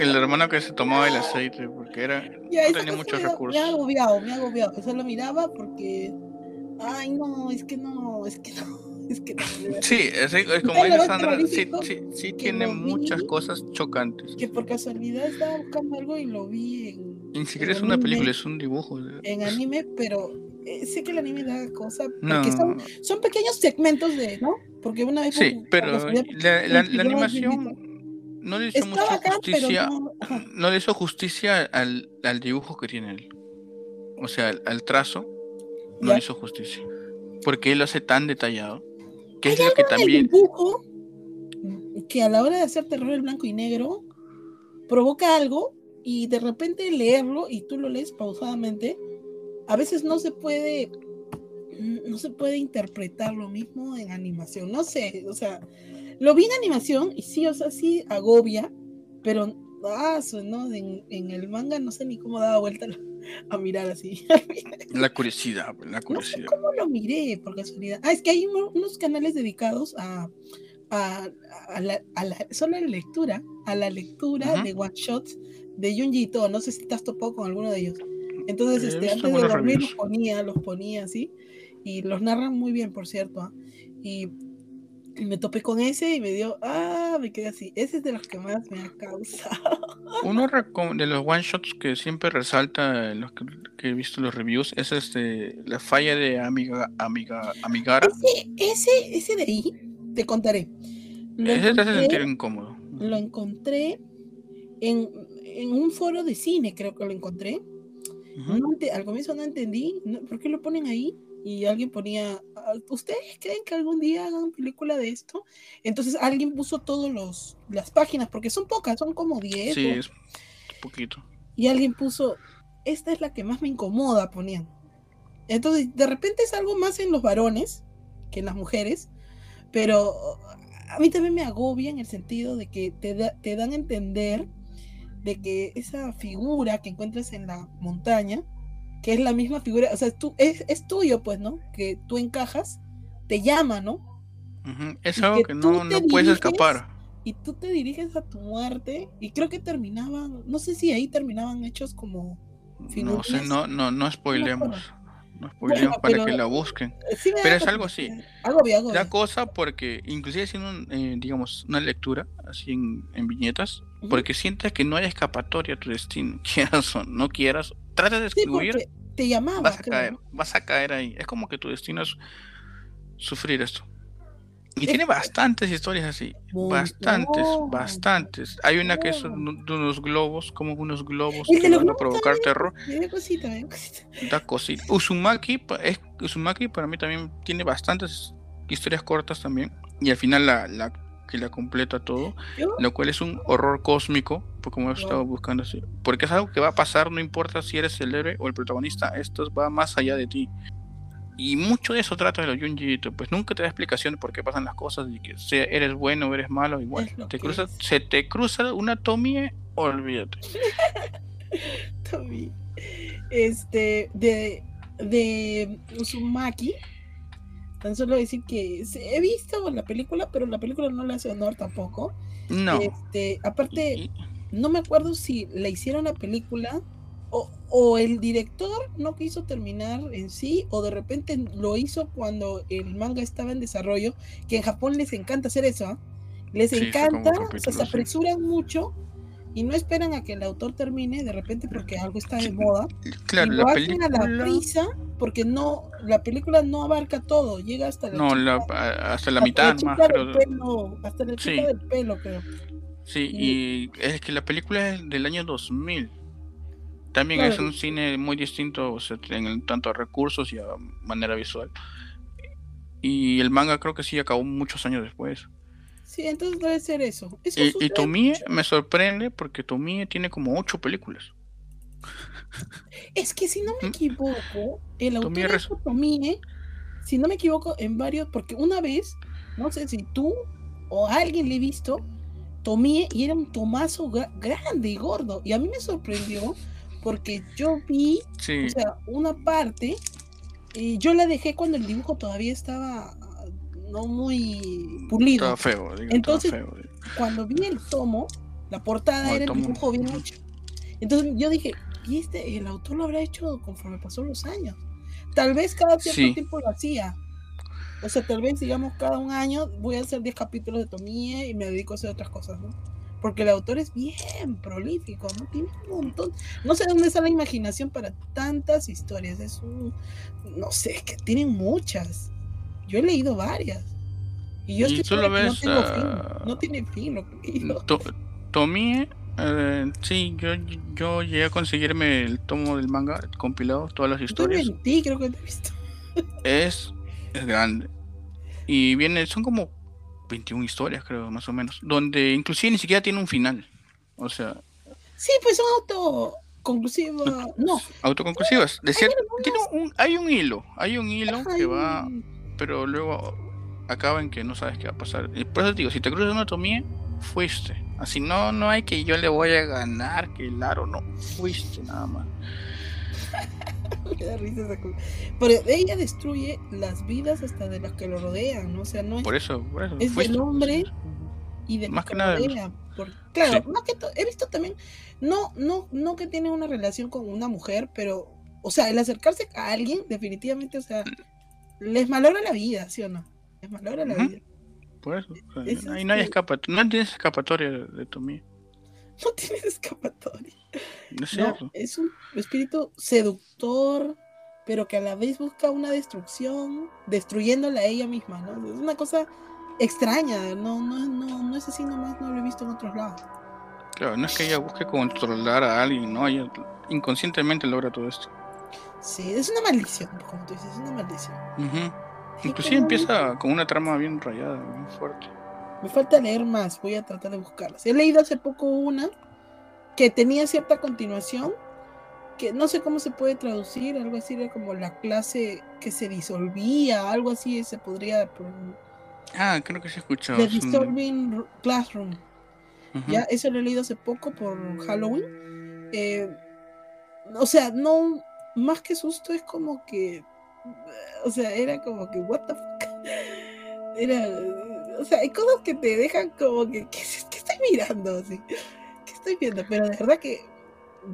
El hermano que se tomaba el aceite, porque era. no tenía muchos recursos. Me ha agobiado, me ha agobiado. Eso lo miraba porque. Ay, no, es que no, es que no. (laughs) Es que no. Sí, es, es como dice Sandra, sí, sí, sí tiene muchas cosas chocantes. Que por casualidad estaba buscando algo y lo vi en. Ni siquiera es una película, es un dibujo. En anime, pero eh, sé que el anime da cosa. Porque son, son pequeños segmentos de, ¿no? Porque una vez. Sí, pero la, animación no le hizo mucha justicia. No, le hizo justicia al, al, dibujo que tiene él. O sea, al, trazo. No le hizo justicia. Porque él lo hace tan detallado. Que es lo que también. dibujo que a la hora de hacer terror el blanco y negro provoca algo y de repente leerlo y tú lo lees pausadamente, a veces no se puede no se puede interpretar lo mismo en animación. No sé, o sea, lo vi en animación y sí, o sea, sí agobia, pero ah, ¿no? En, el manga no sé ni cómo daba vuelta a mirar así. (laughs) La curiosidad, la curiosidad. ¿Cómo lo miré por casualidad? Ah, es que hay unos canales dedicados a, a, la, a la, solo la lectura, a la lectura de one shots de Junji No sé si estás topado con alguno de ellos. Entonces, este, antes de dormir los ponía, los ponía así y los narran muy bien, por cierto. ¿ah? Y, me topé con ese y me dio, ah, me quedé así. Ese es de los que más me ha causado. Uno de los one shots que siempre resalta en los que, he visto los reviews es este la falla de Amiga, Amiga, Amigara. Ese, ese, de ahí te contaré. ese te hace sentir incómodo. Lo encontré en, en un foro de cine, creo que lo encontré. al comienzo no entendí, ¿por qué lo ponen ahí? Y alguien ponía, ah, ¿ustedes creen que algún día hagan película de esto? Entonces alguien puso todas las páginas, porque son pocas, son como 10. Sí, es poquito. Y alguien puso, esta es la que más me incomoda, ponían. Entonces, de repente es algo más en los varones que en las mujeres, pero a mí también me agobia en el sentido de que te, te dan a entender de que esa figura que encuentras en la montaña, que es la misma figura, o sea, tú, es, es tuyo, pues, ¿no? Que tú encajas, te llama, ¿no? Es algo que, no, no puedes escapar. Y tú te diriges a tu muerte, y creo que terminaban, no sé si ahí terminaban hechos como... No sé, no, no, no spoilemos. No para que la busquen. pero es algo así. Algo bien, algo La cosa porque, inclusive haciendo, eh, digamos, una lectura, así en, en viñetas, porque sientes que no hay escapatoria a tu destino, (laughs) quieras o no quieras, trata de escribir, te llamaba, vas a caer, vas a caer ahí. Es como que tu destino es sufrir esto. Y tiene bastantes historias así. Bastantes, bastantes. Hay una que es de unos globos, como unos globos que van a provocar terror. Da cosita. Uzumaki, es, Uzumaki para mí también tiene bastantes historias cortas también. Y al final la, la que la completa todo. Lo cual es un horror cósmico, porque como he estado buscando así. Porque es algo que va a pasar, no importa si eres el héroe o el protagonista. Esto va más allá de ti. Y mucho de eso trata de los Junji pues nunca te da explicación de por qué pasan las cosas y que sea, eres bueno o eres malo, igual. Te cruza, se te cruza una Tomie, olvídate. (laughs) Tomie. Este, de, de Uzumaki, tan solo decir que he visto la película, pero la película no le hace honor tampoco. No. Este, aparte, no me acuerdo si le hicieron la película o, el director no quiso terminar en sí, o de repente lo hizo cuando el manga estaba en desarrollo, que en Japón les encanta hacer eso, ¿ah? les encanta, se apresuran mucho y no esperan a que el autor termine de repente porque algo está de moda. Claro, y lo hacen a la prisa porque no, la película no abarca todo, llega hasta la, no, hasta la mitad más. hasta la chica del pelo, creo. Sí, y es que la película es del año 2000. También es un cine muy distinto en tanto a recursos y a manera visual. Y el manga creo que sí acabó muchos años después. Sí, entonces debe ser eso. y, Tomie me sorprende porque Tomie tiene como ocho películas. Es que si no me ¿Mm? equivoco, el autor de Tomie, si no me equivoco, en varios, porque una vez, no sé si tú o alguien le he visto, Tomie y era un tomazo grande y gordo. Y a mí me sorprendió porque yo vi o sea, una parte y yo la dejé cuando el dibujo todavía estaba no muy pulido. feo, Entonces, cuando vi el tomo, la portada era el dibujo bien hecho. Entonces yo dije, ¿y este, el autor lo habrá hecho conforme pasó los años? Tal vez cada cierto tiempo lo hacía. O sea, tal vez, digamos, cada un año voy a hacer 10 capítulos de Tomie y me dedico a hacer otras cosas, ¿no? Porque el autor es bien prolífico, ¿no? Tiene un montón. No sé dónde está la imaginación para tantas historias. Es un. No sé, que tienen muchas. Yo he leído varias. Y yo estoy solo ves, no, tengo fin, no tiene fin lo que Tomie, eh, sí, yo, yo llegué a conseguirme el tomo del manga compilado, todas las historias. Mentí, creo que te he visto. es, es grande. Y viene, son como 21 historias, creo, más o menos. Donde inclusive ni siquiera tiene un final. O sea. Sí, pues son autoconclusivas. No. Autoconclusivas. tiene un, hay un hilo. Hay un hilo que va. Pero luego acaba en que no sabes qué va a pasar. Y por eso te digo, si te cruzas una tomía, fuiste. Así no, no hay que yo le voy a ganar, que el aro no. Fuiste nada más. (laughs) Pero ella destruye las vidas hasta de las que lo rodean, ¿no? O sea, no es. Por eso, por eso. Es del hombre y de más que, nada. claro, más que todo, he visto también, no, no, no que tiene una relación con una mujer, pero, o sea, el acercarse a alguien, definitivamente, o sea, les malogra la vida, ¿sí o no? Les malogra la vida. Por eso, ahí no hay escapatoria, no tienes escapatoria de, de tu mía. (laughs) No tienes escapatoria. No, es un espíritu seductor, pero que a la vez busca una destrucción, destruyéndola a ella misma, ¿no? Es una cosa extraña, no, no, no, no es así nomás, no lo he visto en otros lados. Claro, no es que ella busque controlar a alguien, no, ella inconscientemente logra todo esto. Sí, es una maldición, como tú dices, es una maldición. Inclusive empieza con una trama bien rayada, bien fuerte. Me falta leer más, voy a tratar de buscarlas. He leído hace poco una que tenía cierta continuación, que no sé cómo se puede traducir, algo así era como la clase que se disolvía, algo así se podría... Ah, creo que se escuchó. The Disturbing Classroom. Ya, eso lo he leído hace poco por Halloween. Eh, o sea, no, más que susto es como que, o sea, era como que, what the fuck. (laughs) Era, o sea, hay cosas que te dejan como que, ¿qué, estoy mirando? Así estoy viendo, pero de verdad que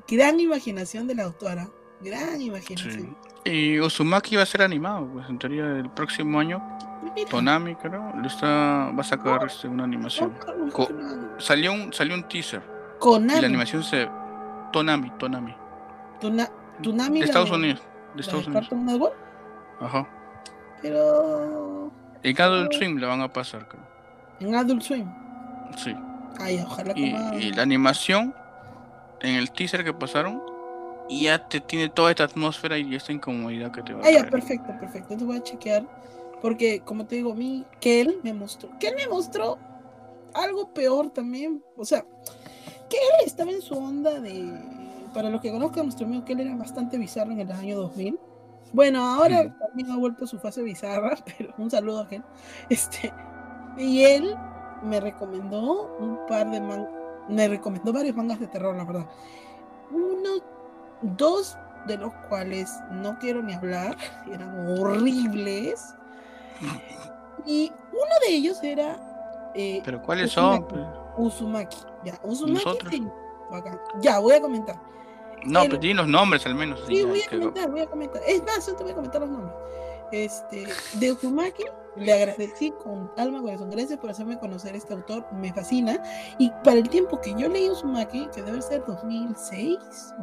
gran imaginación de la autora. Gran imaginación. Y Uzumaki va a ser animado, pues en teoría el próximo año. Tonami, creo, le está, va a sacar este, una animación. salió un salió un teaser. Konami. Y la animación se. Tonami, Tonami. Tonami. De Estados Unidos. De Estados Unidos. Ajá. Pero. En Adult Swim le van a pasar, creo. En Adult Swim. Sí. Ay, ojalá Y, coma- y la animación, en el teaser que pasaron, ya te tiene toda esta atmósfera y esta incomodidad que te va a Ah, ya, perfecto, perfecto. Entonces voy a chequear. Porque, como te digo, a mí, Kel me mostró. Kel me mostró algo peor también. O sea, Kel estaba en su onda de. Para los que conozcan, nuestro amigo Kel era bastante bizarro en el año 2000. Bueno, ahora Ujú. también ha vuelto su fase bizarra, (laughs) pero un saludo a Kel. Este, y él me recomendó un par de mangas. Me recomendó varios mangas de terror, la verdad. Uno, dos de los cuales no quiero ni hablar, (laughs) eran horribles. Y uno de ellos era eh, Pero ¿cuáles son? Uzumaki. pues? Uzumaki. Ya, Uzumaki. Sí, bacán. Ya, voy a comentar. No, el- pues di los nombres al menos. Sí, voy a comentar, voy a comentar. Es más, yo te voy a comentar los nombres. Este, de Uzumaki, le agradecí con alma, corazón. Gracias por hacerme conocer este autor, me fascina. Y para el tiempo que yo leí Uzumaki, que debe ser 2006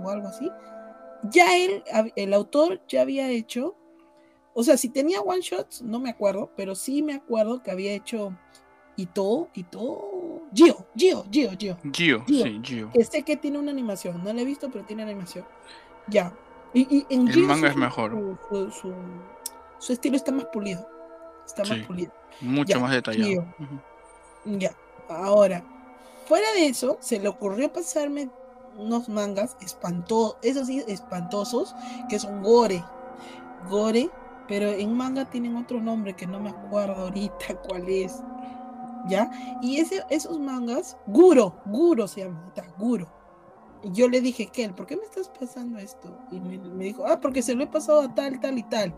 o algo así, ya él, el autor ya había hecho, o sea, si tenía one shots, no me acuerdo, pero sí me acuerdo que había hecho Ito, Ito, Gio, Gio, Gio, Gio Gio, Gio. sí, Gio. que sé que tiene una animación, no la he visto, pero tiene animación. Ya. Y, y en El Gio manga su- es mejor. Su, su- su- su estilo está más pulido. Está más Sí. pulido. Mucho Ya, más detallado. Gio. Ya. Ahora, fuera de eso, se le ocurrió pasarme unos mangas espantosos, esos sí, espantosos, que son gore. Gore, pero en manga tienen otro nombre que no me acuerdo ahorita (laughs) cuál es. ¿Ya? Y ese, esos mangas, Guro, Guro se llama, Guro. Y yo le dije, Kel, ¿por qué me estás pasando esto? Y me, me dijo, ah, porque se lo he pasado a tal, tal y tal.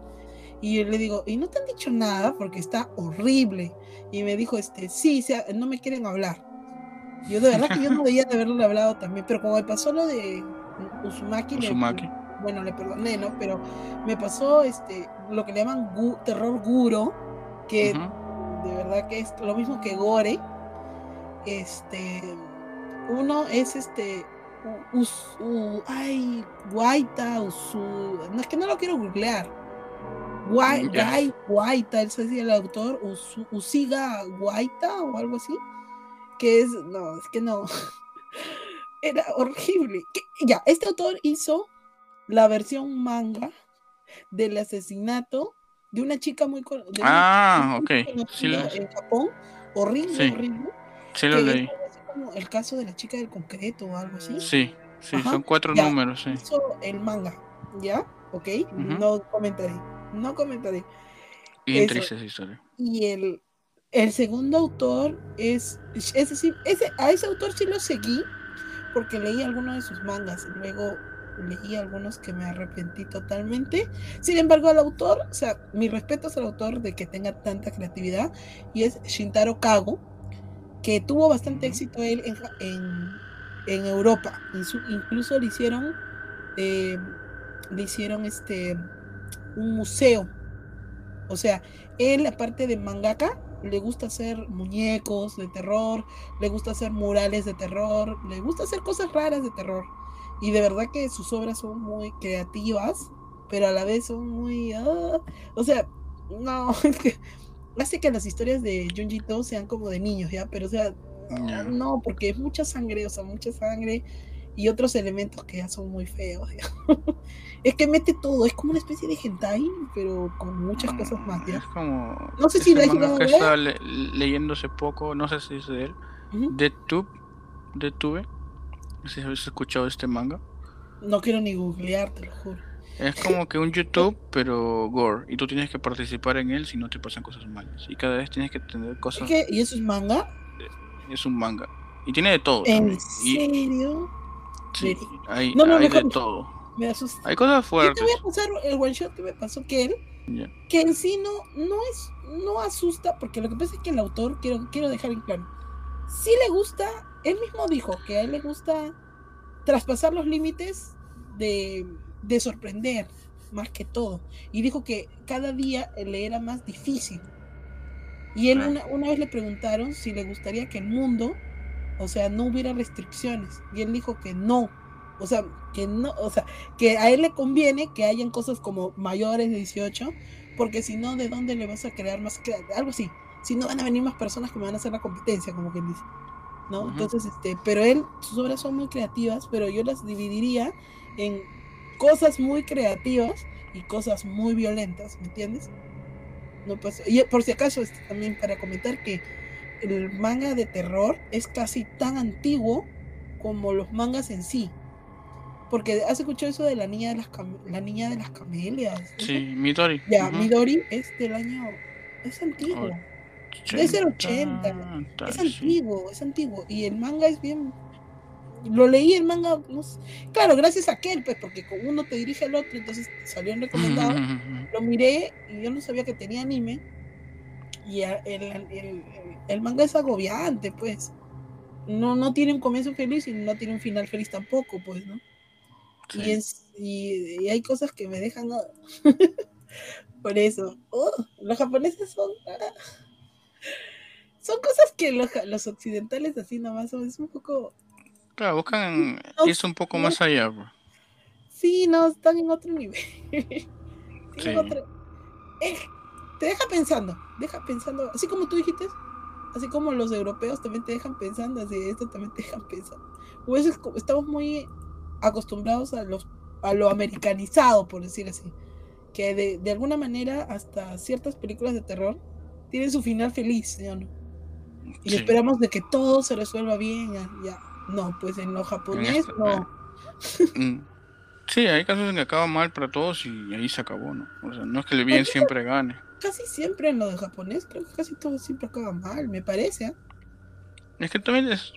Y yo le digo, ¿y no te han dicho nada? Porque está horrible. Y me dijo, este, sí, sea, no me quieren hablar. Yo de verdad que yo no debía de haberle hablado también, pero como me pasó lo de Uzumaki, le- Uzumaki. bueno, le perdoné, ¿no? Pero me pasó este, lo que le llaman gu- terror guro, que. De verdad que es lo mismo que gore. Este, uno es este, u- us- u- ay, Guaita, Usu, no es que no lo quiero googlear. Guay. Guy Guaita, ese es el autor, Usu- Usiga Guaita o algo así, que es, no, es que no, (laughs) era horrible. Que- ya, este autor hizo la versión manga del asesinato de una chica muy Ah, ok. Sí, lo, en Japón, horrible, Sí. horrible, sí lo leí. así como el caso de la chica del concreto o algo así. Sí, sí, Ajá, son cuatro ya. números, sí. Hizo el manga, ¿ya? ¿Ok? Ujú. No comentaré, no comentaré. Bien eso. triste esa historia. Y el, el segundo autor es, es decir, ese, a ese autor sí lo seguí porque leí algunos de sus mangas, luego leí algunos que me arrepentí totalmente. Sin embargo, al autor, o sea, mis respetos al autor de que tenga tanta creatividad, y es Shintaro Kago, que tuvo bastante éxito él en, en, en Europa. Incluso le hicieron, eh, le hicieron este, un museo. O sea, él, aparte de mangaka, le gusta hacer muñecos de terror, le gusta hacer murales de terror, le gusta hacer cosas raras de terror. Y de verdad que sus obras son muy creativas, pero a la vez son muy... ah, o sea, no, (laughs) es que hace que las historias de Junji To sean como de niños, ¿ya? Pero o sea, no, porque es mucha sangre, o sea, mucha sangre y otros elementos que ya son muy feos. ¿ya? (laughs) es que mete todo, es como una especie de hentai, pero con muchas cosas más, Es ¿ya? como. No sé si ese lo has manga llegado a que le- leyendo hace poco, no sé si es de él. No sé si habéis escuchado este manga. No quiero ni googlear, te lo juro. Es como que un YouTube, pero gore. Y tú tienes que participar en él si no te pasan cosas malas. Y cada vez tienes que tener Es cosas. que, ¿y eso es manga? Es un manga. Y tiene de todo. ¿En también. Y serio? sí, Veri- hay, No, no, hay de todo. Me asusta. Hay cosas Yo te fuertes. voy a pasar el one shot que me pasó que él, Ya. que en sí no, no es, no asusta, porque lo que pasa es que el autor, quiero, quiero dejar en claro, sí le gusta, él mismo dijo que a él le gusta traspasar los límites de, de sorprender, más que todo. Y dijo que cada día le era más difícil. Y él una, una vez le preguntaron si le gustaría que el mundo, o sea, no hubiera restricciones. Y él dijo que no. O sea, que no, o sea, que a él le conviene que hayan cosas como mayores de 18, porque si no, ¿de dónde le vas a crear más? Algo así. Si no, van a venir más personas que me van a hacer la competencia, como quien dice. ¿No? Entonces, este, pero él, sus obras son muy creativas, pero yo las dividiría en cosas muy creativas y cosas muy violentas, ¿me entiendes? No, pues, y por si acaso, este, también para comentar que el manga de terror es casi tan antiguo como los mangas en sí. Porque has escuchado eso de la niña de las la niña de las camelias. Sí, Midori. Ya, Midori es del año es antiguo. Debe ser 80. Es antiguo, es antiguo y el manga es bien lo leí el manga, claro, gracias a aquel, pues, porque uno te dirige al otro, entonces salió en recomendado. lo miré y yo no sabía que tenía anime. Y el, manga es agobiante, pues. No, no tiene un comienzo feliz y no tiene un final feliz tampoco, pues, ¿no? Y, es, y, hay cosas que me dejan. (laughs) Por eso. Oh, los japoneses son. Son cosas que los, los occidentales así nomás son. Es un poco Claro, buscan es un poco más allá. Bro. Sí, no, están en otro nivel. (laughs) sí. otro... Eh, te deja pensando, deja pensando, así como tú dijiste, así como los europeos también te dejan pensando, así esto también te dejan pensando. Pues estamos muy acostumbrados a, los, a lo americanizado, por decir así, que de, de alguna manera hasta ciertas películas de terror tienen su final feliz, ¿no? Y esperamos de que todo se resuelva bien, ya. No, pues en lo japonés no. (laughs) Mm, sí, hay casos en que acaba mal para todos y ahí se acabó, ¿no? O sea, no es que el bien siempre gane. Casi siempre en lo de japonés, creo que casi todo siempre acaba mal, me parece. ¿eh? Es que también es,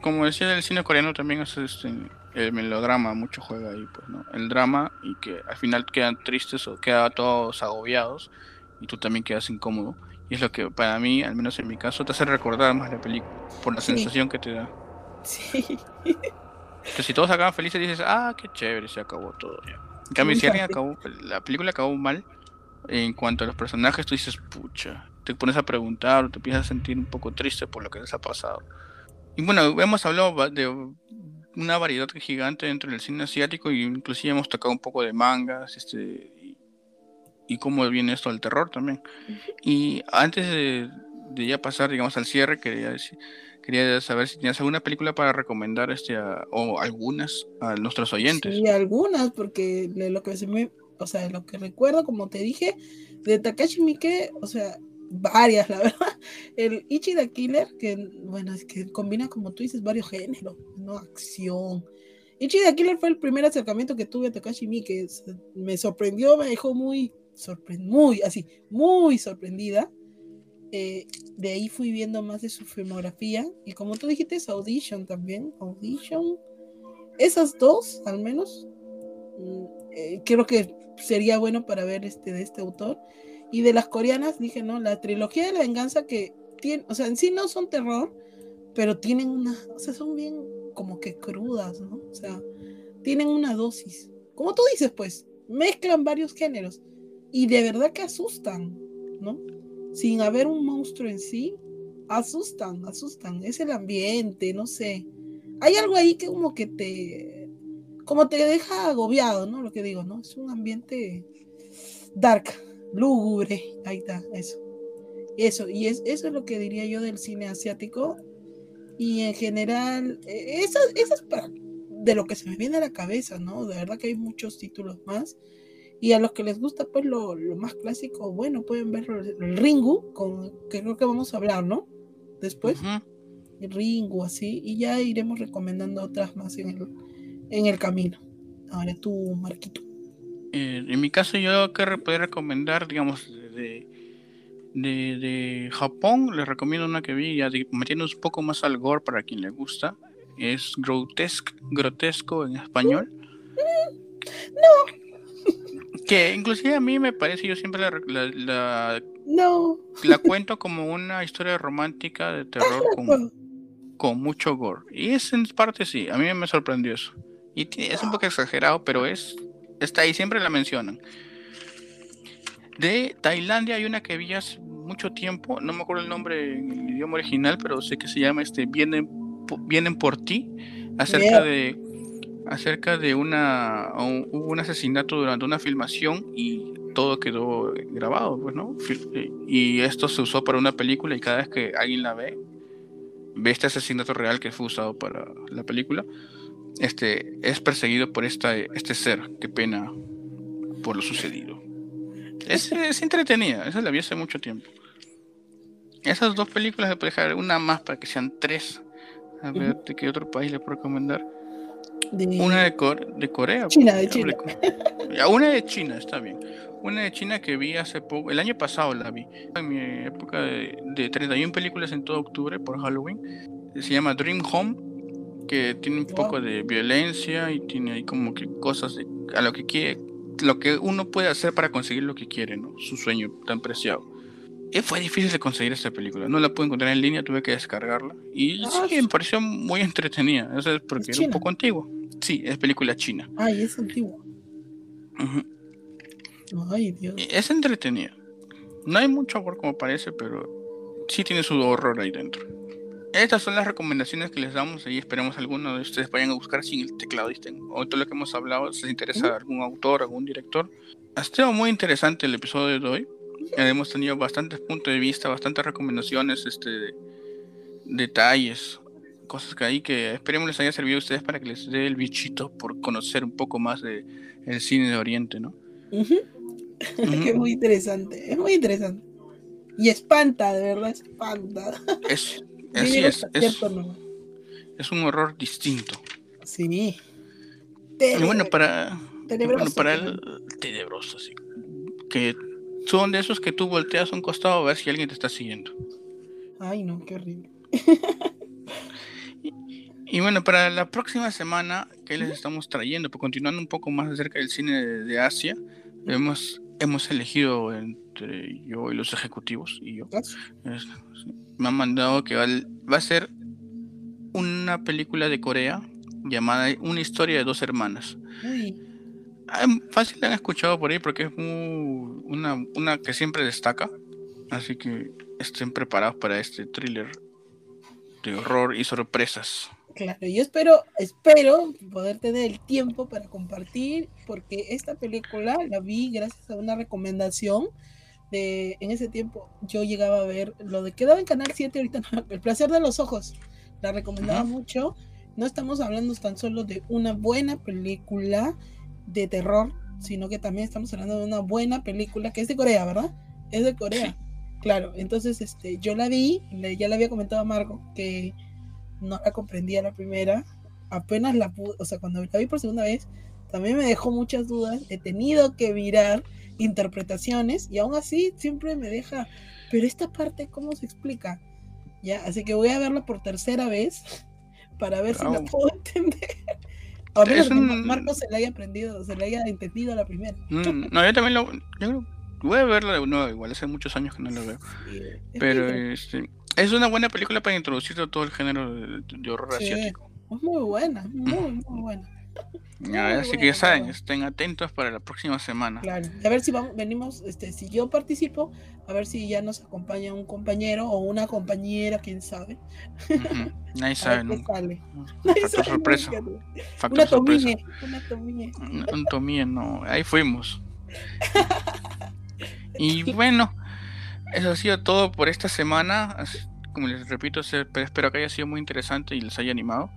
como decía el cine coreano, también es este, el melodrama, mucho juega ahí, pues, ¿no? El drama y que al final quedan tristes o quedan todos agobiados y tú también quedas incómodo. Y es lo que para mí, al menos en mi caso, te hace recordar más la película, por la sensación que te da. Sí. Que si todos acaban felices dices, ah, qué chévere, se acabó todo ya. En cambio, si alguien acabó, la película acabó mal, en cuanto a los personajes, tú dices, pucha, te pones a preguntar o te empiezas a sentir un poco triste por lo que les ha pasado. Y bueno, hemos hablado de una variedad gigante dentro del cine asiático y inclusive hemos tocado un poco de mangas este, y, cómo viene esto al terror también. Y antes de, de, ya pasar, digamos, al cierre, quería decir, Quería saber si tienes alguna película para recomendar este o algunas a nuestros oyentes. Sí, algunas, porque lo que se me, o sea, lo que recuerdo, como te dije, de Takashi Miike, o sea, varias, la (laughs) verdad. El Ichi the Killer, que bueno, es que combina, como tú dices, varios géneros, ¿no? Acción. Ichi the Killer fue el primer acercamiento que tuve a Takashi Miike. Me sorprendió, me dejó muy, muy, así, muy sorprendida. Eh, de ahí fui viendo más de su filmografía. Y como tú dijiste, es Audition también. Audition. Esas dos, al menos, mm, eh, creo que sería bueno para ver este de este autor. Y de las coreanas, dije, no, la trilogía de la venganza que tiene, o sea, en sí no son terror, pero tienen una, o sea, son bien como que crudas, ¿no? O sea, tienen una dosis. Como tú dices, pues, mezclan varios géneros y de verdad que asustan, ¿no? sin haber un monstruo en sí, asustan, asustan. Es el ambiente, no sé. Hay algo ahí que como que te, como te deja agobiado, ¿no? Lo que digo, ¿no? Es un ambiente dark, lúgubre. Ahí está, eso. Eso, y es, eso es lo que diría yo del cine asiático. Y en general, eso, eso es para, de lo que se me viene a la cabeza, ¿no? De verdad que hay muchos títulos más. Y a los que les gusta pues lo, más clásico, bueno, pueden ver el Ringu, con, que creo que vamos a hablar, ¿no? Después. El Ringu, así, y ya iremos recomendando otras más en el, en el camino. Ahora tú, Marquito. Eh, en mi caso yo que puedo recomendar, digamos, de, de, Japón, les recomiendo una que vi, ya metiendo un poco más al gore para quien le gusta. Es Grotesque, Grotesco en español. (laughs) No, que inclusive a mí me parece, yo siempre la, la, no. la cuento como una historia romántica de terror con, con, mucho gore. Y es en parte sí, a mí me sorprendió eso. Y es un poco exagerado, pero es está ahí, siempre la mencionan. De Tailandia hay una que vi hace mucho tiempo, no me acuerdo el nombre en el idioma original, pero sé que se llama este Vienen, Vienen por ti, acerca de acerca de una un, un asesinato durante una filmación y todo quedó grabado, pues, ¿no? Y esto se usó para una película y cada vez que alguien la ve, ve este asesinato real que fue usado para la película, este, es perseguido por esta, este ser que pena por lo sucedido. Es, es entretenida, esa la vi hace mucho tiempo. Esas dos películas le puedo dejar una más para que sean tres. A ver, ¿de qué otro país le puedo recomendar? Una de, de Corea. China, de China. Una de China, está bien. Una de China que vi hace poco, el año pasado la vi, en mi época de, de 31 películas en todo octubre por Halloween. Se llama Dream Home, que tiene un poco de violencia y tiene ahí como que cosas a lo que quiere, lo que uno puede hacer para conseguir lo que quiere, ¿no? Su sueño tan preciado. Y fue difícil de conseguir esta película. No la pude encontrar en línea, tuve que descargarla. Y ah, sí, me pareció muy entretenida. Eso es porque era un poco antiguo. Sí, es película china. Ay, es antigua. Ay, Dios. Es entretenida. No hay mucho horror como parece, pero sí tiene su horror ahí dentro. Estas son las recomendaciones que les damos y esperemos alguno de ustedes vayan a buscar sin el teclado. O todo lo que hemos hablado, si les interesa algún autor, algún director. Ha estado muy interesante el episodio de hoy. Hemos tenido bastantes puntos de vista, bastantes recomendaciones, este, detalles, cosas que hay que esperemos les haya servido a ustedes para que les dé el bichito por conocer un poco más de el cine de Oriente, ¿no? es (laughs) muy interesante, es muy interesante. Y espanta, de verdad, espanta. (laughs) Es, así es, es, un horror distinto. Sí. y bueno, para, bueno, para el tenebroso, sí. Que son de esos que tú volteas a un costado a ver si alguien te está siguiendo. Ay, no, qué horrible. y, bueno, para la próxima semana, ¿qué les estamos trayendo? Pues continuando un poco más acerca del cine de, Asia, hemos, hemos elegido entre yo y los ejecutivos y yo. me han mandado que va, va a ser una película de Corea llamada Una historia de dos hermanas. Ah, fácil la han escuchado por ahí porque es una, una que siempre destaca. Así que estén preparados para este thriller de horror y sorpresas. Claro, yo espero, espero poder tener el tiempo para compartir, porque esta película la vi gracias a una recomendación de, en ese tiempo yo llegaba a ver lo de quedaba en Canal 7, ahorita no, El placer de los ojos, la recomendaba mucho, no estamos hablando tan solo de una buena película, de terror, sino que también estamos hablando de una buena película que es de Corea, ¿verdad? Es de Corea. Claro, entonces este, yo la vi, ya le había comentado a Marco que no la comprendía la primera, apenas la pude, o sea, cuando la vi por segunda vez, también me dejó muchas dudas, he tenido que mirar interpretaciones y aún así siempre me deja, pero esta parte, ¿cómo se explica? Ya, así que voy a verla por tercera vez para ver si la puedo (laughs) entender. A menos que Marco se la haya aprendido, se la haya entendido la primera. Mm, no, yo también lo. Yo voy a verla de nuevo, igual hace muchos años que no la veo. Pero este, es una buena película para introducir todo el género de, horror asiático. Es muy buena, muy, muy buena así que ya saben, estén atentos para la próxima semana. Claro, a ver si vamos, venimos, este, si yo participo, a ver si ya nos acompaña un compañero o una compañera, quién sabe. Nadie (laughs) (laughs) sabe nunca. Factor sorpresa. Factor una tomie, una tomie. Un tomie, no, ahí fuimos. (laughs) y bueno, eso ha sido todo por esta semana. Como les repito, espero que haya sido muy interesante y les haya animado.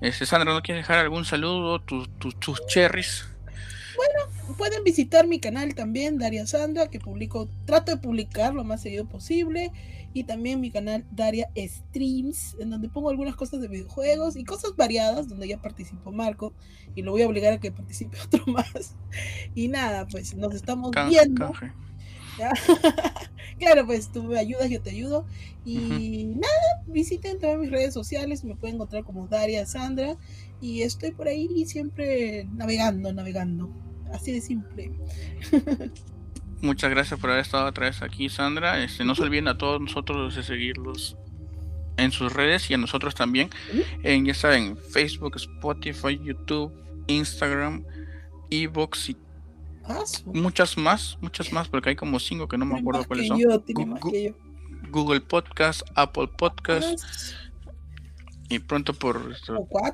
Este, Sandra, ¿no quieres dejar algún saludo? Tus, tus, cherries. Bueno, pueden visitar mi canal también, Daria Sandra, que publico, trato de publicar lo más seguido posible. Y también mi canal Daria Streams, en donde pongo algunas cosas de videojuegos y cosas variadas, donde ya participó Marco. Y lo voy a obligar a que participe (laughs) otro más. Y nada, pues nos estamos viendo. (laughs) claro, pues tú me ayudas, yo te ayudo. Y nada, visiten todas mis redes sociales, me pueden encontrar como Daria Sandra. Y estoy por ahí siempre navegando, navegando. Así de simple. (laughs) Muchas gracias por haber estado otra vez aquí, Sandra. Este, no se olviden a todos nosotros de seguirlos en sus redes y a nosotros también. En, ya saben, Facebook, Spotify, YouTube, Instagram, Evox y Muchas más, muchas más, porque hay como cinco que no me acuerdo cuáles son. Google, Podcast, Apple Podcast y pronto por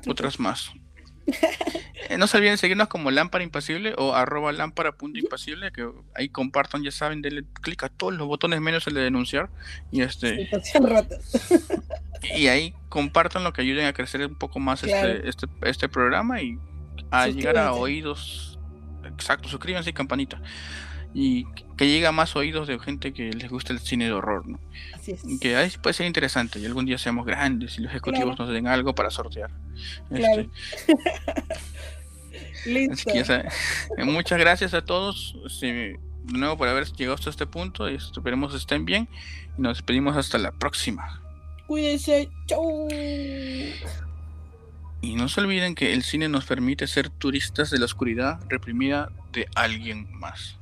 otras más. Eh, no se olviden seguirnos como Lámpara Impasible o arroba lámpara punto impasible, que ahí compartan, ya saben, denle clic a todos los botones menos el de denunciar. Y este. y ahí compartan lo que ayuden a crecer un poco más este, este, este programa y a llegar a oídos. Exacto, suscríbanse y campanita. Y que llegue a más oídos de gente que les gusta el cine de horror, ¿no? Así es. Que ahí puede ser interesante y algún día seamos grandes y los ejecutivos nos den algo para sortear. Este, (laughs) Listo. muchas gracias a todos de nuevo por haber llegado hasta este punto y esperemos estén bien y nos despedimos hasta la próxima. Cuídense, chau. Y no se olviden que el cine nos permite ser turistas de la oscuridad reprimida de alguien más.